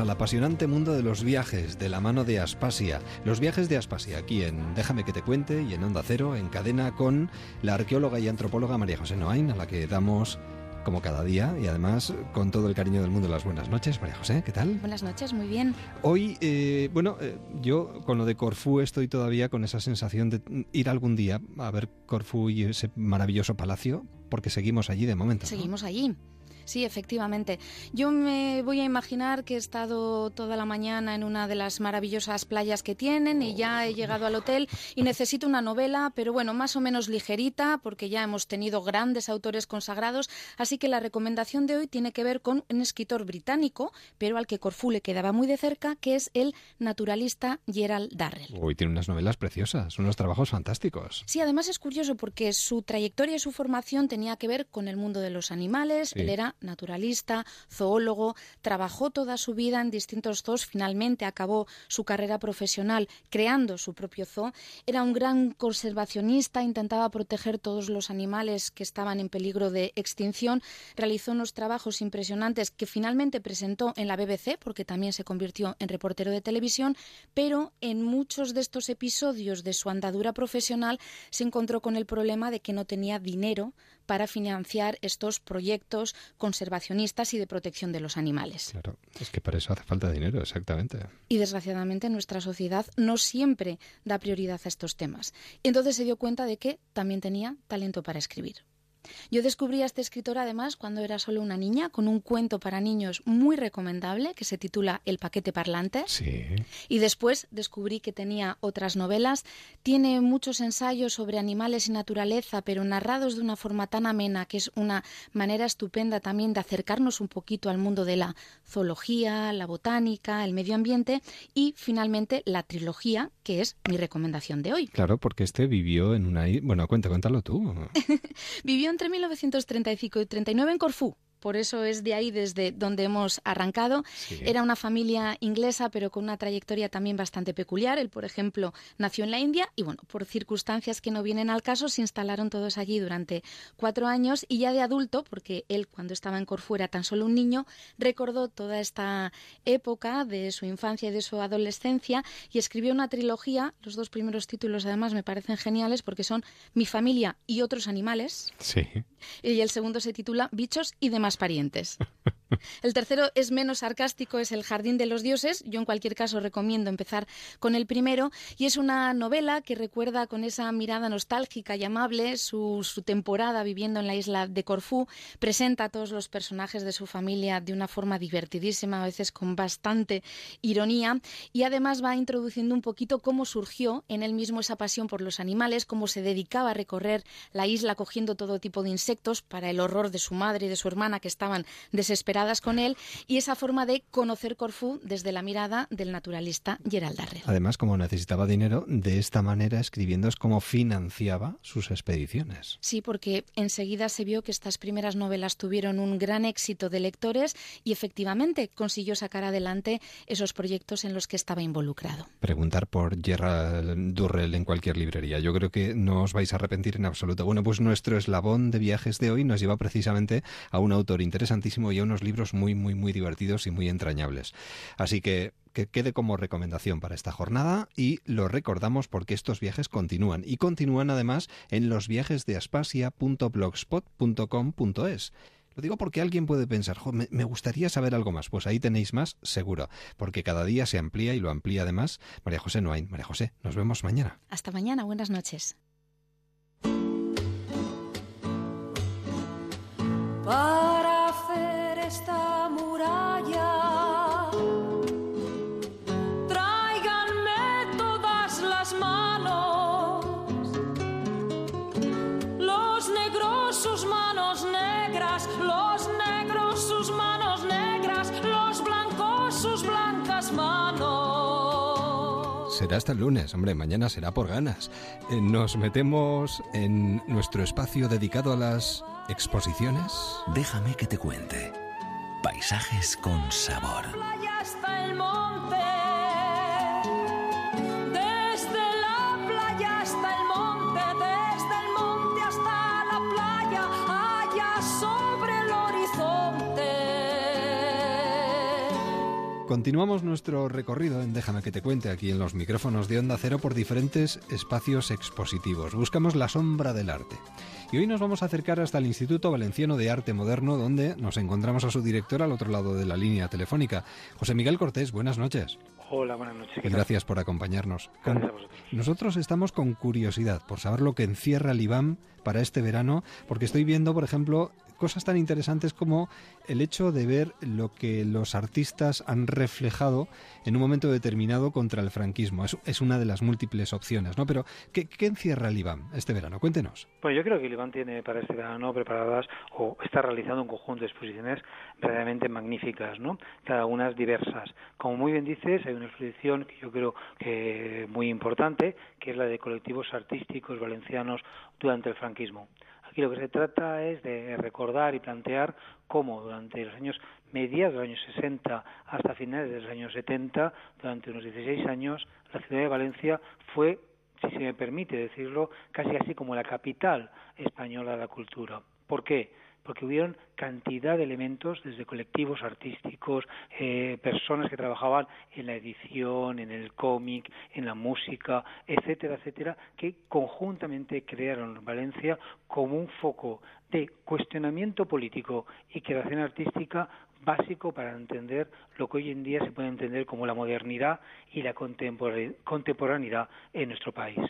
Al apasionante mundo de los viajes, de la mano de Aspasia. Los viajes de Aspasia, aquí en Déjame que te cuente y en Onda Cero, en cadena con la arqueóloga y antropóloga María José Noain, a la que damos como cada día y además con todo el cariño del mundo las buenas noches. María José, ¿qué tal? Buenas noches, muy bien. Hoy, eh, bueno, eh, yo con lo de Corfú estoy todavía con esa sensación de ir algún día a ver Corfú y ese maravilloso palacio, porque seguimos allí de momento. ¿no? Seguimos allí. Sí, efectivamente. Yo me voy a imaginar que he estado toda la mañana en una de las maravillosas playas que tienen y ya he llegado al hotel y necesito una novela, pero bueno, más o menos ligerita, porque ya hemos tenido grandes autores consagrados. Así que la recomendación de hoy tiene que ver con un escritor británico, pero al que Corfú le quedaba muy de cerca, que es el naturalista Gerald Darrell. Hoy tiene unas novelas preciosas, unos trabajos fantásticos. Sí, además es curioso porque su trayectoria y su formación tenía que ver con el mundo de los animales. Sí. Él era naturalista, zoólogo, trabajó toda su vida en distintos zoos, finalmente acabó su carrera profesional creando su propio zoo. Era un gran conservacionista, intentaba proteger todos los animales que estaban en peligro de extinción, realizó unos trabajos impresionantes que finalmente presentó en la BBC, porque también se convirtió en reportero de televisión, pero en muchos de estos episodios de su andadura profesional se encontró con el problema de que no tenía dinero para financiar estos proyectos conservacionistas y de protección de los animales. Claro, es que para eso hace falta dinero, exactamente. Y desgraciadamente nuestra sociedad no siempre da prioridad a estos temas. Entonces se dio cuenta de que también tenía talento para escribir. Yo descubrí a este escritor además cuando era solo una niña, con un cuento para niños muy recomendable que se titula El paquete parlante. Sí. Y después descubrí que tenía otras novelas. Tiene muchos ensayos sobre animales y naturaleza, pero narrados de una forma tan amena que es una manera estupenda también de acercarnos un poquito al mundo de la zoología, la botánica, el medio ambiente y finalmente la trilogía, que es mi recomendación de hoy. Claro, porque este vivió en una... Bueno, cuenta, cuéntalo tú. [laughs] Vivió entre 1935 y 39 en Corfú. Por eso es de ahí desde donde hemos arrancado. Sí. Era una familia inglesa, pero con una trayectoria también bastante peculiar. Él, por ejemplo, nació en la India y, bueno, por circunstancias que no vienen al caso, se instalaron todos allí durante cuatro años y ya de adulto, porque él cuando estaba en Corfú era tan solo un niño, recordó toda esta época de su infancia y de su adolescencia y escribió una trilogía. Los dos primeros títulos, además, me parecen geniales porque son Mi familia y otros animales. Sí. Y el segundo se titula Bichos y demás parientes. [laughs] El tercero es menos sarcástico, es El Jardín de los Dioses. Yo en cualquier caso recomiendo empezar con el primero y es una novela que recuerda con esa mirada nostálgica y amable su, su temporada viviendo en la isla de Corfú. Presenta a todos los personajes de su familia de una forma divertidísima, a veces con bastante ironía y además va introduciendo un poquito cómo surgió en él mismo esa pasión por los animales, cómo se dedicaba a recorrer la isla cogiendo todo tipo de insectos para el horror de su madre y de su hermana que estaban desesperadas con él y esa forma de conocer Corfú desde la mirada del naturalista Gerald Darrell. Además, como necesitaba dinero, de esta manera escribiendo es como financiaba sus expediciones. Sí, porque enseguida se vio que estas primeras novelas tuvieron un gran éxito de lectores y efectivamente consiguió sacar adelante esos proyectos en los que estaba involucrado. Preguntar por Gerald Durrell en cualquier librería. Yo creo que no os vais a arrepentir en absoluto. Bueno, pues nuestro eslabón de viaje viajes de hoy nos lleva precisamente a un autor interesantísimo y a unos libros muy, muy, muy divertidos y muy entrañables. Así que que quede como recomendación para esta jornada y lo recordamos porque estos viajes continúan y continúan además en los viajes de aspasia.blogspot.com.es. Lo digo porque alguien puede pensar, me, me, gustaría saber algo más. Pues ahí tenéis más, seguro, porque cada día se amplía y lo amplía además María José Noain. María José, nos vemos mañana. Hasta mañana, buenas noches. Para hacer esta Será hasta el lunes, hombre, mañana será por ganas. Eh, Nos metemos en nuestro espacio dedicado a las exposiciones. Déjame que te cuente. Paisajes con sabor. playa hasta el monte. Continuamos nuestro recorrido en Déjame que te cuente aquí en los micrófonos de Onda Cero por diferentes espacios expositivos. Buscamos la sombra del arte. Y hoy nos vamos a acercar hasta el Instituto Valenciano de Arte Moderno, donde nos encontramos a su director al otro lado de la línea telefónica. José Miguel Cortés, buenas noches. Hola, buenas noches. gracias por acompañarnos. Gracias a vosotros. nosotros estamos con curiosidad por saber lo que encierra el IBAM para este verano, porque estoy viendo, por ejemplo, cosas tan interesantes como el hecho de ver lo que los artistas han reflejado en un momento determinado contra el franquismo. Es, una de las múltiples opciones, ¿no? Pero, ¿qué, qué encierra el IBAM este verano? Cuéntenos. Pues yo creo que el Iván tiene para este verano preparadas o está realizando un conjunto de exposiciones verdaderamente magníficas, ¿no? Cada una diversas. Como muy bien dices, hay una exposición que yo creo que muy importante, que es la de colectivos artísticos valencianos durante el franquismo. Aquí lo que se trata es de recordar y plantear cómo durante los años mediados de los años 60 hasta finales de los años 70, durante unos 16 años, la ciudad de Valencia fue si se me permite decirlo, casi así como la capital española de la cultura. ¿Por qué? Porque hubieron cantidad de elementos, desde colectivos artísticos, eh, personas que trabajaban en la edición, en el cómic, en la música, etcétera, etcétera, que conjuntamente crearon Valencia como un foco de cuestionamiento político y creación artística básico para entender lo que hoy en día se puede entender como la modernidad y la contempora- contemporaneidad en nuestro país.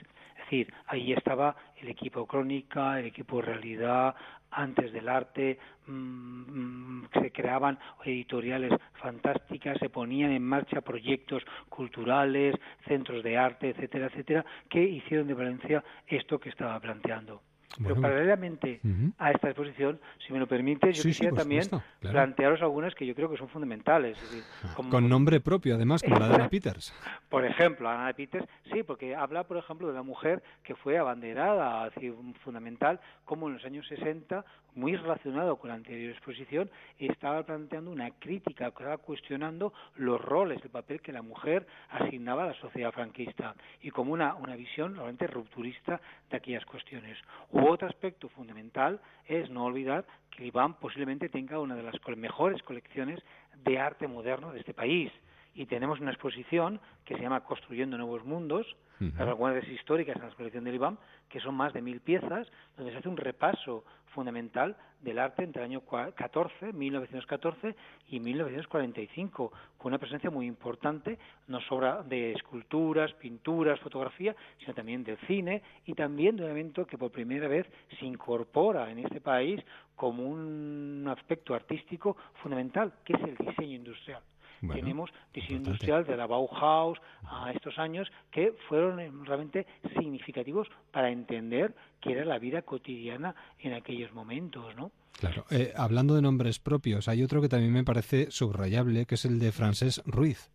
Decir, ahí estaba el equipo crónica, el equipo realidad, antes del arte, mm, mm, se creaban editoriales fantásticas, se ponían en marcha proyectos culturales, centros de arte, etcétera, etcétera, que hicieron de Valencia esto que estaba planteando. Pero Bueno. paralelamente a esta exposición, si me lo permite, yo Sí, quisiera también supuesto, claro. plantearos algunas que yo creo que son fundamentales. Es decir, como- Con nombre propio, además, como la de Ana Peters. [laughs] por ejemplo, Ana de Peters, sí, porque habla, por ejemplo, de la mujer que fue abanderada, así, fundamental, como en los años 60, muy relacionado con la anterior exposición, estaba planteando una crítica, estaba cuestionando los roles, el papel que la mujer asignaba a la sociedad franquista y como una, una visión realmente rupturista de aquellas cuestiones. U otro aspecto fundamental es no olvidar que IBAM posiblemente tenga una de las mejores colecciones de arte moderno de este país y tenemos una exposición que se llama Construyendo Nuevos Mundos, Ujú. las vanguardias históricas en la colección del IBAM, que son más de mil piezas, donde se hace un repaso fundamental del arte entre el año cua- 14, 1914 y 1945, con una presencia muy importante, no solo de esculturas, pinturas, fotografía, sino también del cine y también de un elemento que por primera vez se incorpora en este país como un aspecto artístico fundamental, que es el diseño industrial. Bueno, Tenemos diseño industrial de la Bauhaus a estos años que fueron eh, realmente significativos para entender qué era la vida cotidiana en aquellos momentos, ¿no? Claro. Eh, hablando de nombres propios, hay otro que también me parece subrayable, que es el de Francés Ruiz.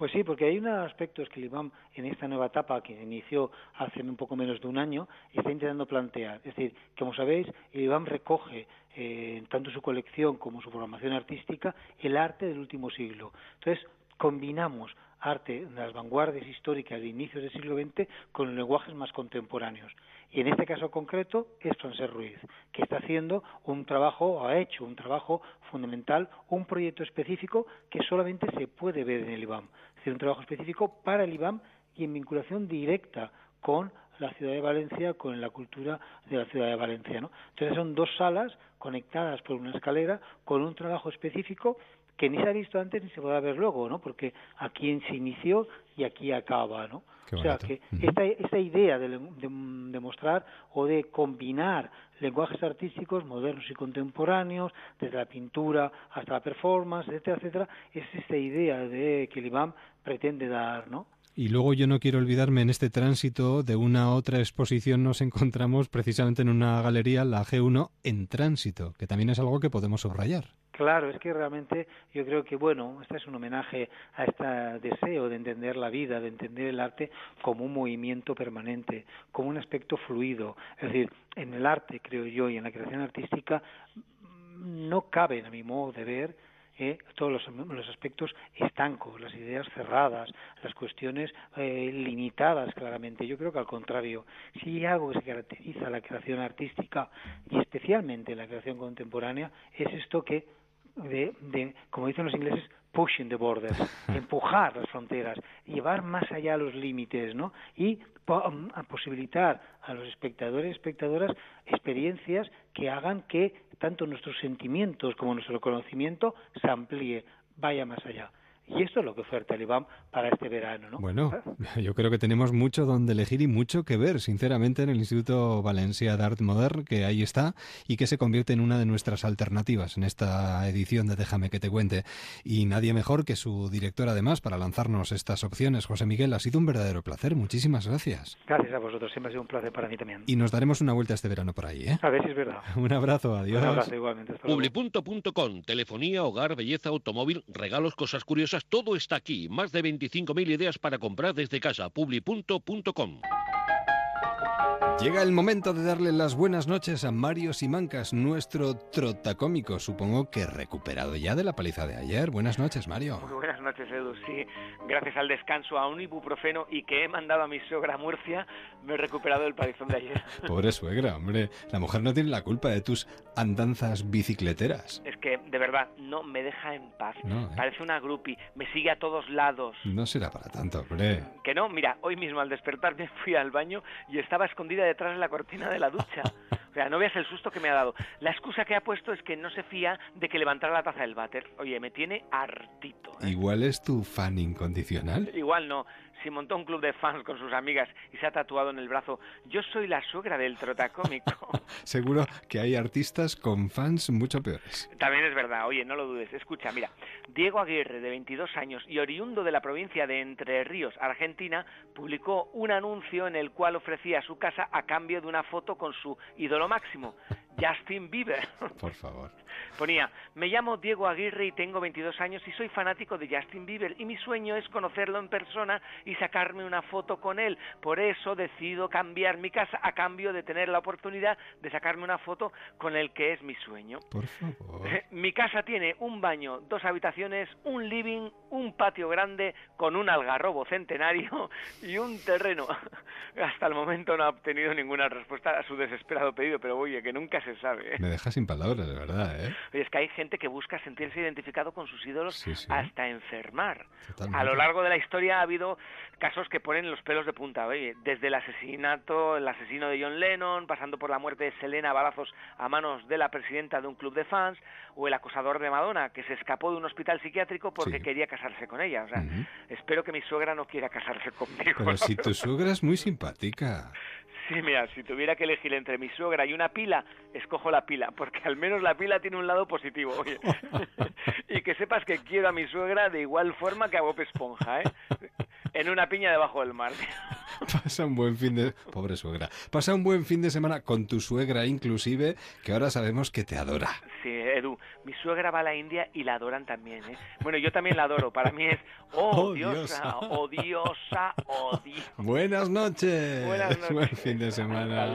Pues sí, porque hay unos aspectos que el IBAM en esta nueva etapa que inició hace un poco menos de un año está intentando plantear. Es decir, como sabéis, el IBAM recoge eh, tanto su colección como su programación artística el arte del último siglo. Entonces, combinamos arte de las vanguardias históricas de inicios del siglo XX con lenguajes más contemporáneos. Y en este caso concreto es Francés Ruiz, que está haciendo un trabajo, ha hecho un trabajo fundamental, un proyecto específico que solamente se puede ver en el IBAM. Decir, un trabajo específico para el IBAM y en vinculación directa con la ciudad de Valencia, con la cultura de la ciudad de Valencia. ¿no? Entonces son dos salas conectadas por una escalera con un trabajo específico que ni se ha visto antes ni se podrá ver luego, ¿no? Porque aquí se inició y aquí acaba, ¿no? Qué o sea bonito. que esta, esta idea de, de- de mostrar o de combinar lenguajes artísticos modernos y contemporáneos, desde la pintura hasta la performance, etcétera, etcétera, es esta idea de que el IBAM pretende dar, ¿no? Y luego yo no quiero olvidarme, en este tránsito de una a otra exposición nos encontramos precisamente en una galería, la G1, en tránsito, que también es algo que podemos subrayar. Claro, es que realmente yo creo que, bueno, este es un homenaje a este deseo de entender la vida, de entender el arte como un movimiento permanente, como un aspecto fluido. Es decir, en el arte, creo yo, y en la creación artística, no caben, a mi modo de ver, eh, todos los, los aspectos estancos, las ideas cerradas, las cuestiones eh, limitadas claramente. Yo creo que al contrario, si hay algo que se caracteriza a la creación artística y especialmente la creación contemporánea, es esto que de, de, como dicen los ingleses, pushing the borders, [laughs] empujar las fronteras, llevar más allá los límites, ¿no? Y um, a posibilitar a los espectadores y espectadoras experiencias que hagan que tanto nuestros sentimientos como nuestro conocimiento se amplíe, vaya más allá. Y esto es lo que oferta el IBAM para este verano, ¿no? Bueno, [laughs] yo creo que tenemos mucho donde elegir y mucho que ver, sinceramente, en el Instituto Valencia de Art Modern, que ahí está y que se convierte en una de nuestras alternativas en esta edición de Déjame que te cuente. Y nadie mejor que su director, además, para lanzarnos estas opciones. José Miguel, ha sido un verdadero placer. Muchísimas gracias. Gracias a vosotros, siempre ha sido un placer para mí también. Y nos daremos una vuelta este verano por ahí, ¿eh? A ver si es verdad. [laughs] Un abrazo, adiós. Un abrazo igualmente. Publipunto.com, telefonía, hogar, belleza, automóvil, regalos, cosas curiosas, todo está aquí. Más de 25.000 ideas para comprar desde casa. Publipunto.com. Llega el momento de darle las buenas noches a Mario Simancas, nuestro trotacómico, supongo que recuperado ya de la paliza de ayer. Buenas noches, Mario. Muy buenas noches, Edu. Sí, gracias al descanso, a un ibuprofeno y que he mandado a mi suegra a Murcia, me he recuperado del palizón de ayer. [laughs] Pobre suegra, hombre. La mujer no tiene la culpa de tus andanzas bicicleteras. Es que, de verdad, no me deja en paz. No, ¿eh? Parece una grupi, me sigue a todos lados. No será para tanto, hombre. Que no, mira, hoy mismo al despertarme [laughs] fui al baño y estaba escondida detrás de la cortina de la ducha. [laughs] O sea, no veas el susto que me ha dado. La excusa que ha puesto es que no se fía de que levantara la taza del váter. Oye, me tiene hartito. Igual es tu fan incondicional. Igual no. Si montó un club de fans con sus amigas y se ha tatuado en el brazo, yo soy la suegra del trotacómico. [laughs] Seguro que hay artistas con fans mucho peores. También es verdad, oye, no lo dudes. Escucha, mira, Diego Aguirre, de 22 años y oriundo de la provincia de Entre Ríos, Argentina, publicó un anuncio en el cual ofrecía su casa a cambio de una foto con su ídolo máximo, Justin Bieber. Por favor. Ponía, me llamo Diego Aguirre y tengo 22 años y soy fanático de Justin Bieber y mi sueño es conocerlo en persona y sacarme una foto con él. Por eso decido cambiar mi casa a cambio de tener la oportunidad de sacarme una foto con el que es mi sueño. Por favor. [laughs] Mi casa tiene un baño, dos habitaciones, un living, un patio grande con un algarrobo centenario [laughs] y un terreno. [laughs] Hasta el momento no ha obtenido ninguna respuesta a su desesperado pedido, pero oye, que nunca se sabe. ¿eh? Me deja sin palabras, de verdad, ¿eh? Oye, es que hay gente que busca sentirse identificado con sus ídolos Sí, sí. hasta enfermar. Totalmente. A lo largo de la historia ha habido casos que ponen los pelos de punta, oye, desde el asesinato, el asesino de John Lennon, pasando por la muerte de Selena a balazos a manos de la presidenta de un club de fans, o el acosador de Madonna, que se escapó de un hospital psiquiátrico porque Sí. quería casarse con ella. O sea, Ujú. espero que mi suegra no quiera casarse conmigo. Pero si tu [laughs] suegra es muy simpática. Sí, mira, si tuviera que elegir entre mi suegra y una pila, escojo la pila, porque al menos la pila tiene un lado positivo. oye. [laughs] y que sepas que quiero a mi suegra de igual forma que a Bob Esponja, ¿eh? En una piña debajo del mar. [laughs] Pasa un buen fin de... Pobre suegra. Pasa un buen fin de semana con tu suegra inclusive, que ahora sabemos que te adora. Sí, Edu, mi suegra va a la India y la adoran también, ¿eh? Bueno, yo también la adoro. Para mí es, [laughs] oh, Oh, diosa, diosa. oh, diosa, oh, diosa. Buenas noches. Buenas noches. Buen fin de semana.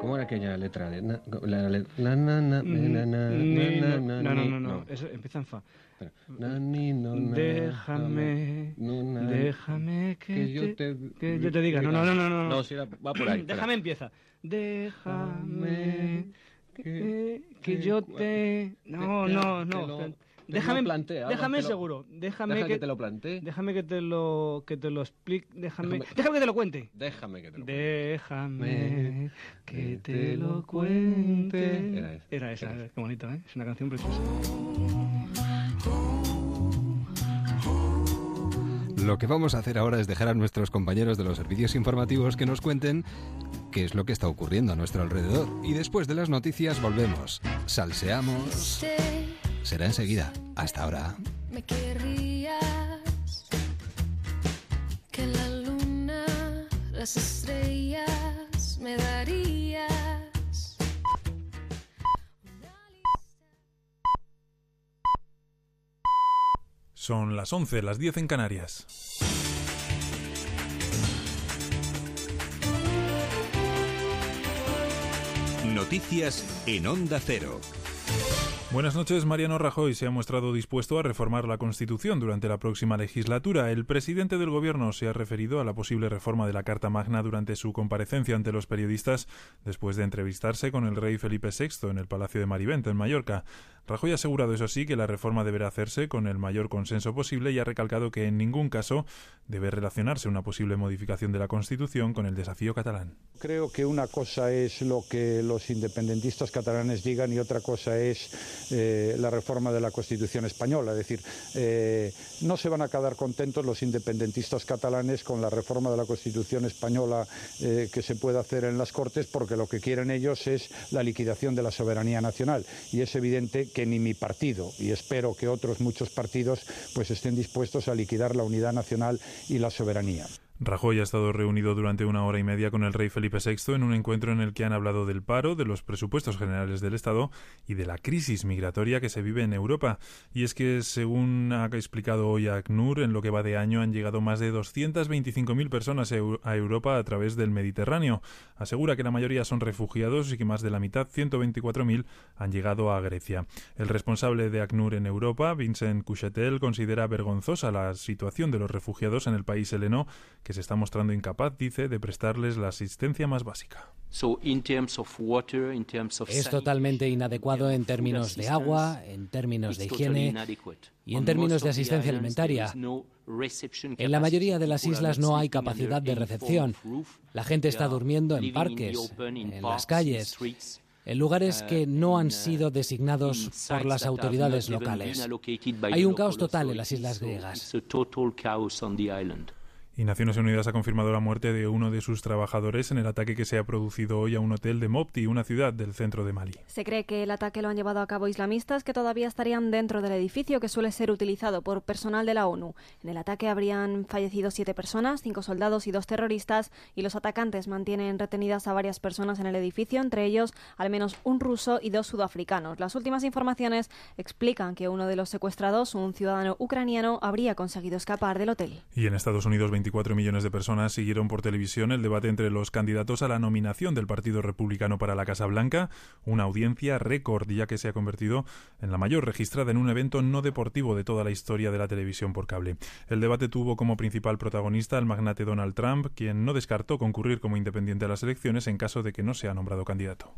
¿Cómo era aquella letra? la- la- la- na- na- na- na- no, na- no, no, eso empieza en fa. Déjame, déjame que, yo te, que yo te diga. No, no, no, no, no. Va- por ahí. Déjame empieza. Déjame que, yo te. No, no, no. Déjame, Alba, déjame te lo- seguro. Déjame deja que, que te lo plantee. Déjame que te lo que te lo explique. Déjame, Déjame- déjame que te lo cuente. Déjame que te lo Déjame que te lo cuente. Era esa, Era esa, era qué bonito, ¿eh? Es una canción preciosa. Lo que vamos a hacer ahora es dejar a nuestros compañeros de los servicios informativos que nos cuenten qué es lo que está ocurriendo a nuestro alrededor. Y después de las noticias volvemos. Salseamos. Será enseguida. Hasta ahora. Me querrías que la luna, las estrellas me darías. Son las 11, las 10 en Canarias. Noticias en Onda Cero. Buenas noches. Mariano Rajoy se ha mostrado dispuesto a reformar la Constitución durante la próxima legislatura. El presidente del Gobierno se ha referido a la posible reforma de la Carta Magna durante su comparecencia ante los periodistas después de entrevistarse con el rey Felipe VI en el Palacio de Marivente, en Mallorca. Rajoy ha asegurado, eso sí, que la reforma deberá hacerse con el mayor consenso posible y ha recalcado que en ningún caso debe relacionarse una posible modificación de la Constitución con el desafío catalán. Creo que una cosa es lo que los independentistas catalanes digan y otra cosa es eh, la reforma de la Constitución española. Es decir, eh, no se van a quedar contentos los independentistas catalanes con la reforma de la Constitución española eh, que se puede hacer en las Cortes porque lo que quieren ellos es la liquidación de la soberanía nacional. Y es evidente que ni mi partido, y espero que otros muchos partidos, pues estén dispuestos a liquidar la unidad nacional y la soberanía. Rajoy ha estado reunido durante una hora y media con el rey Felipe VI en un encuentro en el que han hablado del paro, de los presupuestos generales del Estado y de la crisis migratoria que se vive en Europa. Y es que, según ha explicado hoy ACNUR, en lo que va de año han llegado más de 225.000 personas a Europa a través del Mediterráneo. Asegura que la mayoría son refugiados y que más de la mitad, 124.000, han llegado a Grecia. El responsable de ACNUR en Europa, Vincent Couchetel, considera vergonzosa la situación de los refugiados en el país heleno se está mostrando incapaz, dice, de prestarles la asistencia más básica. Es totalmente inadecuado en términos de agua, en términos de higiene y en términos de asistencia alimentaria. En la mayoría de las islas no hay capacidad de recepción. La gente está durmiendo en parques, en las calles, en lugares que no han sido designados por las autoridades locales. Hay un caos total en las islas griegas. Y Naciones Unidas ha confirmado la muerte de uno de sus trabajadores en el ataque que se ha producido hoy a un hotel de Mopti, una ciudad del centro de Mali. Se cree que el ataque lo han llevado a cabo islamistas que todavía estarían dentro del edificio que suele ser utilizado por personal de la ONU. En el ataque habrían fallecido siete personas, cinco soldados y dos terroristas, y los atacantes mantienen retenidas a varias personas en el edificio, entre ellos al menos un ruso y dos sudafricanos. Las últimas informaciones explican que uno de los secuestrados, un ciudadano ucraniano, habría conseguido escapar del hotel. Y en Estados Unidos, 24 millones de personas siguieron por televisión el debate entre los candidatos a la nominación del Partido Republicano para la Casa Blanca, una audiencia récord ya que se ha convertido en la mayor registrada en un evento no deportivo de toda la historia de la televisión por cable. El debate tuvo como principal protagonista al magnate Donald Trump, quien no descartó concurrir como independiente a las elecciones en caso de que no sea nombrado candidato.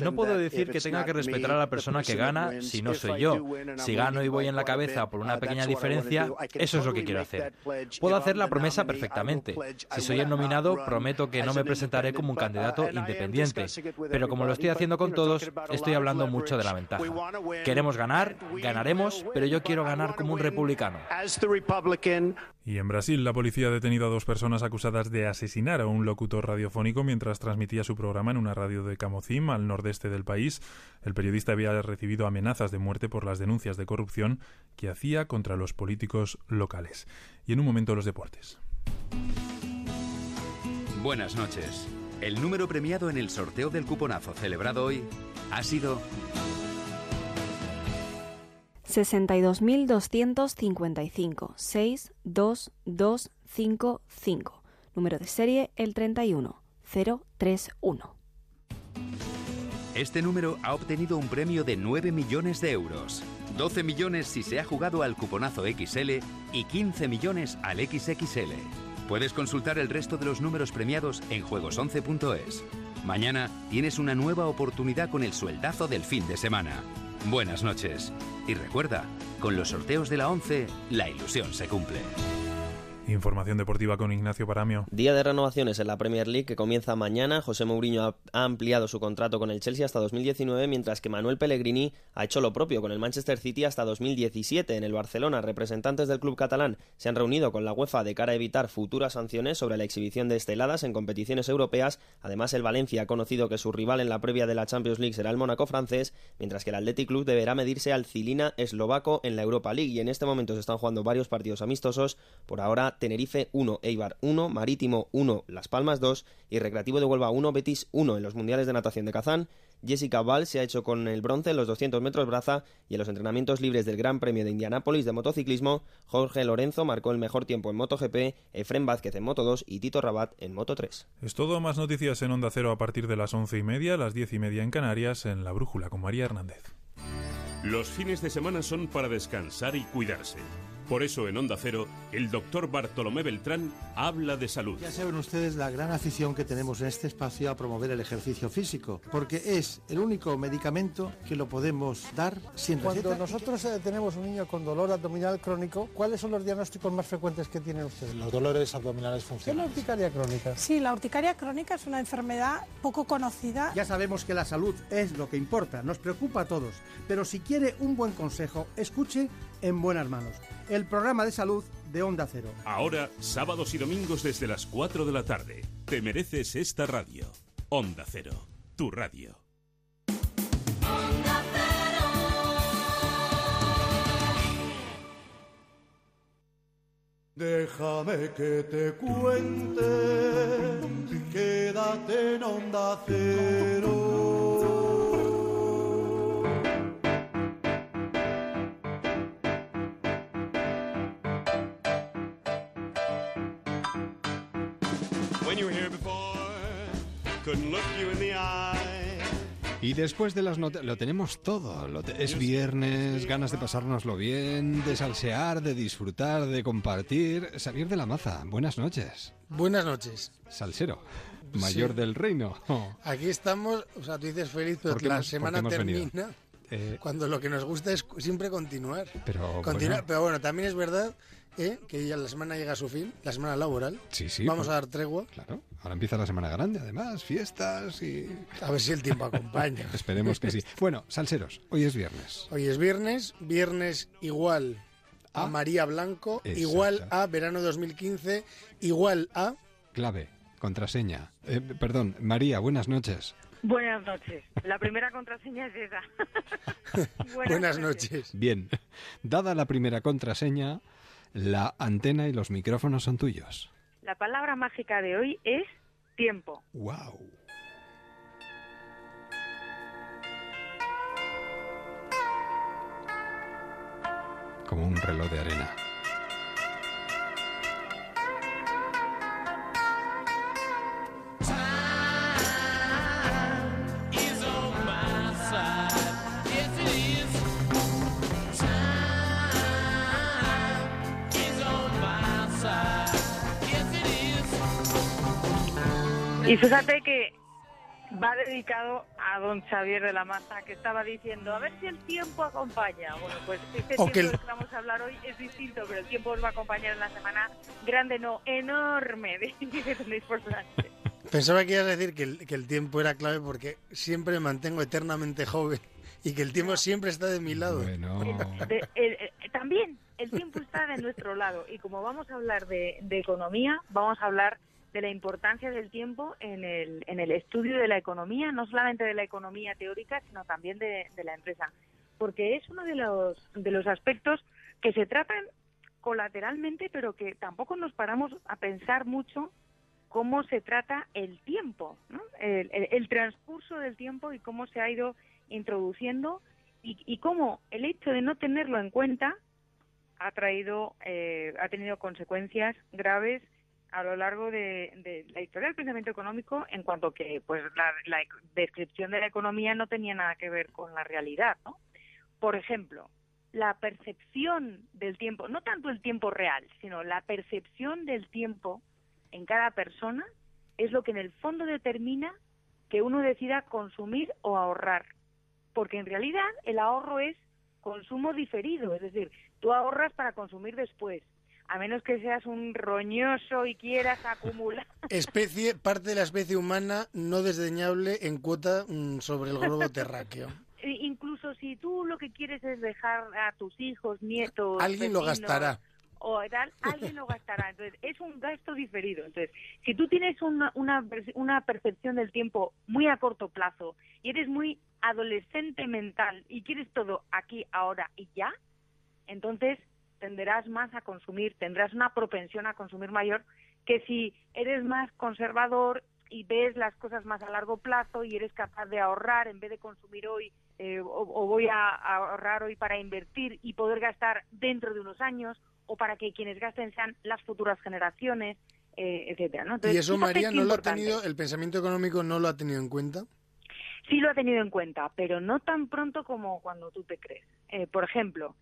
No puedo decir que tenga que respetar a la persona que gana si no soy yo. Si gano y voy en la cabeza por una pequeña diferencia, eso es lo que quiero hacer. Puedo hacer la promesa perfectamente. Si soy el nominado, prometo que no me presentaré como un candidato independiente. Pero como lo estoy haciendo con todos, estoy hablando mucho de la ventaja. Queremos ganar, ganaremos, pero yo quiero ganar como un republicano. Y en Brasil, la policía ha detenido a dos personas acusadas de asesinar a un locutor radiofónico mientras transmitía su programa en una radio de Camocim, al nordeste del país. El periodista había recibido amenazas de muerte por las denuncias de corrupción que hacía contra los políticos locales. Y en un momento los deportes. Buenas noches. El número premiado en el sorteo del cuponazo celebrado hoy ha sido 62.255 62255. Número de serie el 31 031. Este número ha obtenido un premio de 9 millones de euros. 12 millones si se ha jugado al cuponazo XL y 15 millones al XXL. Puedes consultar el resto de los números premiados en juegos11.es. Mañana tienes una nueva oportunidad con el sueldazo del fin de semana. Buenas noches. Y recuerda, con los sorteos de la 11, la ilusión se cumple. Información deportiva con Ignacio Paramio. Día de renovaciones en la Premier League que comienza mañana. José Mourinho ha, ampliado su contrato con el Chelsea hasta 2019, mientras que Manuel Pellegrini ha hecho lo propio con el Manchester City hasta 2017. En el Barcelona, representantes del club catalán se han reunido con la UEFA de cara a evitar futuras sanciones sobre la exhibición de esteladas en competiciones europeas. Además, el Valencia ha conocido que su rival en la previa de la Champions League será el Mónaco francés, mientras que el Athletic Club deberá medirse al Cilina eslovaco en la Europa League. Y en este momento se están jugando varios partidos amistosos. Por ahora, Tenerife 1, Eibar 1, Marítimo 1, Las Palmas 2 y Recreativo de Huelva 1, Betis 1 en los Mundiales de Natación de Kazán. Jessica Val se ha hecho con el bronce en los 200 metros braza y en los entrenamientos libres del Gran Premio de Indianápolis de motociclismo, Jorge Lorenzo marcó el mejor tiempo en MotoGP, Efren Vázquez en Moto 2 y Tito Rabat en Moto 3. Es todo, más noticias en Onda Cero a partir de las once y media, las diez y media en Canarias, en La Brújula con María Hernández. Los fines de semana son para descansar y cuidarse. Por eso en Onda Cero, el doctor Bartolomé Beltrán habla de salud. Ya saben ustedes la gran afición que tenemos en este espacio a promover el ejercicio físico, porque es el único medicamento que lo podemos dar sin Cuando receta. nosotros eh, tenemos un niño con dolor abdominal crónico, ¿cuáles son los diagnósticos más frecuentes que tienen ustedes? Los dolores abdominales ¿Qué es funcionan. la urticaria crónica? Sí, la urticaria crónica es una enfermedad poco conocida. Ya sabemos que la salud es lo que importa, nos preocupa a todos, pero si quiere un buen consejo, escuche en buenas manos. El programa de salud de Onda Cero. Ahora, sábados y domingos desde las 4 de la tarde. Te mereces esta radio. Onda Cero, tu radio. Déjame que te cuente, quédate en onda cero. Y después de las noticias, lo tenemos todo. Lo te- es viernes, ganas de pasárnoslo bien, de salsear, de disfrutar, de compartir. Xavier de la Maza, buenas noches. Buenas noches. Salsero, mayor Sí. del reino. Aquí estamos, o sea, tú dices feliz, pero ¿Por qué la hemos- semana venido? termina Eh, cuando lo que nos gusta es siempre continuar. pero Continuar, bueno, pero bueno, también es verdad ¿eh? que ya la semana llega a su fin, la semana laboral. Sí, sí, Vamos pues- a dar tregua. Claro, ahora empieza la semana grande, además, fiestas y... A ver si el tiempo acompaña. [laughs] Esperemos que sí. Bueno, salseros, hoy es viernes. Hoy es viernes, viernes igual a María Blanco, igual a verano 2015, igual a... Clave, contraseña. Eh, perdón, María, buenas noches. Buenas noches. La primera contraseña es esa. [laughs] Buenas noches. Bien, dada la primera contraseña, la antena y los micrófonos son tuyos. La palabra mágica de hoy es tiempo. ¡Wow! Como un reloj de arena. Y fíjate que va dedicado a don Xavier de la Maza, que estaba diciendo, a ver si el tiempo acompaña. Bueno, pues este O tiempo que del el- que vamos a hablar hoy es distinto, pero el tiempo os va a acompañar en la semana grande, no, enorme, de que tenéis por delante. Pensaba que ibas a decir que el, que el tiempo era clave porque siempre me mantengo eternamente joven y que el tiempo siempre está de mi lado. De- el- el- también el tiempo está de nuestro lado y como vamos a hablar de, de economía, vamos a hablar de la importancia del tiempo en el, en el estudio de la economía, no solamente de la economía teórica, sino también de, la empresa, porque es uno de los, de los aspectos que se tratan colateralmente, pero que tampoco nos paramos a pensar mucho cómo se trata el tiempo, el, el- el transcurso del tiempo y cómo se ha ido introduciendo y, y cómo el hecho de no tenerlo en cuenta ha traído, eh, ha tenido consecuencias graves a lo largo de, la historia del pensamiento económico en cuanto que pues la, la descripción de la economía no tenía nada que ver con la realidad, ¿no? Por ejemplo, la percepción del tiempo, no tanto el tiempo real, sino la percepción del tiempo en cada persona es lo que en el fondo determina que uno decida consumir o ahorrar. Porque en realidad el ahorro es consumo diferido, es decir, tú ahorras para consumir después, a menos que seas un roñoso y quieras acumular. [laughs] Especie, parte de la especie humana no desdeñable en cuota mm, sobre el globo terráqueo. [laughs] E Incluso si tú lo que quieres es dejar a tus hijos, nietos, Alguien lo gastará. o tal, alguien lo gastará. Entonces, es un gasto diferido. Entonces, si tú tienes una, una, una percepción del tiempo muy a corto plazo y eres muy adolescente mental y quieres todo aquí, ahora y ya, entonces tenderás más a consumir, tendrás una propensión a consumir mayor que si eres más conservador y ves las cosas más a largo plazo y eres capaz de ahorrar en vez de consumir hoy eh, o, o voy a, a ahorrar hoy para invertir y poder gastar dentro de unos años o para que quienes gasten sean las futuras generaciones, eh, etcétera. ¿no? Y eso, María, no lo ha tenido, el pensamiento económico no lo ha tenido en cuenta. Sí lo ha tenido en cuenta, pero no tan pronto como cuando tú te crees. Eh, por ejemplo,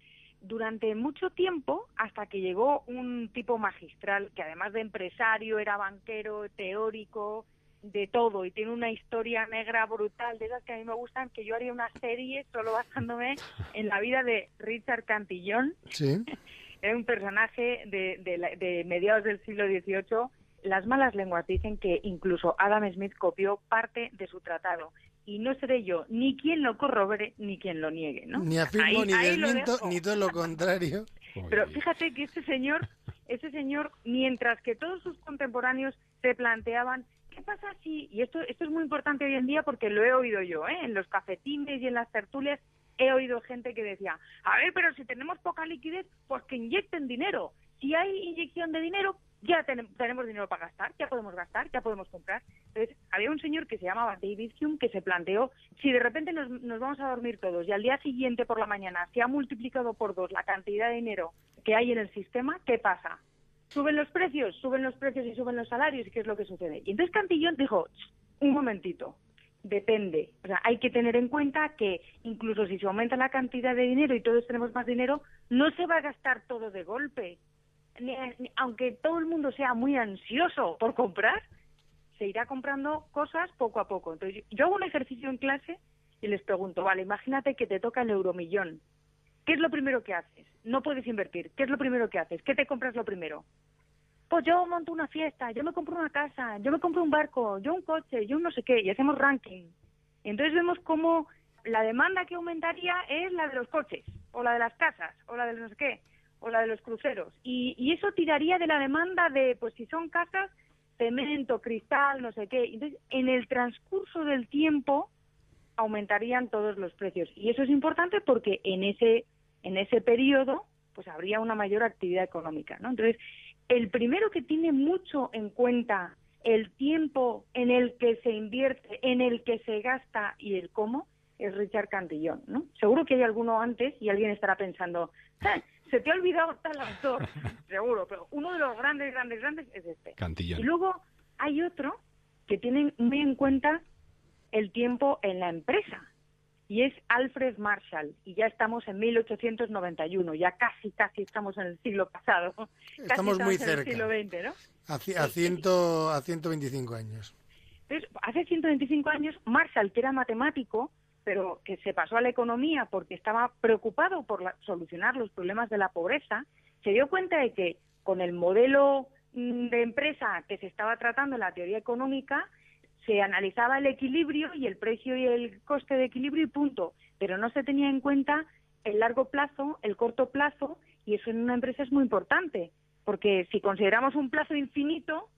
durante mucho tiempo, hasta que llegó un tipo magistral que además de empresario era banquero, teórico, de todo, y tiene una historia negra brutal, de esas que a mí me gustan, que yo haría una serie solo basándome en la vida de Richard Cantillon, Sí. [laughs] era un personaje de, de de mediados del siglo XVIII. Las malas lenguas dicen que incluso Adam Smith copió parte de su tratado. Y no seré yo ni quien lo corrobore ni quien lo niegue, ¿no? Ni afirmo Ahí- ni ahí desmiento, ni todo lo contrario. Pero fíjate que este señor, este señor, mientras que todos sus contemporáneos se planteaban, ¿qué pasa si, y esto, esto es muy importante hoy en día porque lo he oído yo, ¿eh? en los cafetines y en las tertulias, he oído gente que decía, a ver, pero si tenemos poca liquidez, pues que inyecten dinero. Si hay inyección de dinero, ya tenem- tenemos dinero para gastar, ya podemos gastar, ya podemos comprar. Entonces, había un señor que se llamaba David Hume que se planteó, si de repente nos, nos vamos a dormir todos y al día siguiente por la mañana se ha multiplicado por dos la cantidad de dinero que hay en el sistema, ¿qué pasa? Suben los precios, suben los precios y suben los salarios, ¿y qué es lo que sucede? Y entonces Cantillón dijo, "Ch, un momentito, depende. O sea, hay que tener en cuenta que incluso si se aumenta la cantidad de dinero y todos tenemos más dinero, no se va a gastar todo de golpe. Aunque todo el mundo sea muy ansioso por comprar, se irá comprando cosas poco a poco. Entonces, yo hago un ejercicio en clase y les pregunto, vale, imagínate que te toca el euromillón. ¿Qué es lo primero que haces? No puedes invertir. ¿Qué es lo primero que haces? ¿Qué te compras lo primero? Pues yo monto una fiesta, yo me compro una casa, yo me compro un barco, yo un coche, yo un no sé qué, y hacemos ranking. Entonces vemos cómo la demanda que aumentaría es la de los coches, o la de las casas, o la de no sé qué, o la de los cruceros. Y, y eso tiraría de la demanda de, pues si son casas, cemento, cristal, no sé qué. Entonces, en el transcurso del tiempo aumentarían todos los precios. Y eso es importante porque en ese, en ese periodo pues habría una mayor actividad económica. ¿no? Entonces, el primero que tiene mucho en cuenta el tiempo en el que se invierte, en el que se gasta y el cómo, es Richard Cantillón, ¿no? Seguro que hay alguno antes y alguien estará pensando, "Ah, se te ha olvidado tal autor, [laughs] seguro, pero uno de los grandes, grandes, grandes es este. Cantillón. Y luego hay otro que tiene muy en cuenta el tiempo en la empresa y es Alfred Marshall y ya estamos en 1891, ya casi, casi estamos en el siglo pasado. [laughs] Casi Estamos muy en el cerca. siglo XX, ¿no? A, a, ciento, a 125 años. Entonces, hace 125 años, Marshall, que era matemático, pero que se pasó a la economía porque estaba preocupado por la- solucionar los problemas de la pobreza, se dio cuenta de que con el modelo mm, de empresa que se estaba tratando en la teoría económica, se analizaba el equilibrio y el precio y el coste de equilibrio y punto, pero no se tenía en cuenta el largo plazo, el corto plazo, y eso en una empresa es muy importante, porque si consideramos un plazo infinito,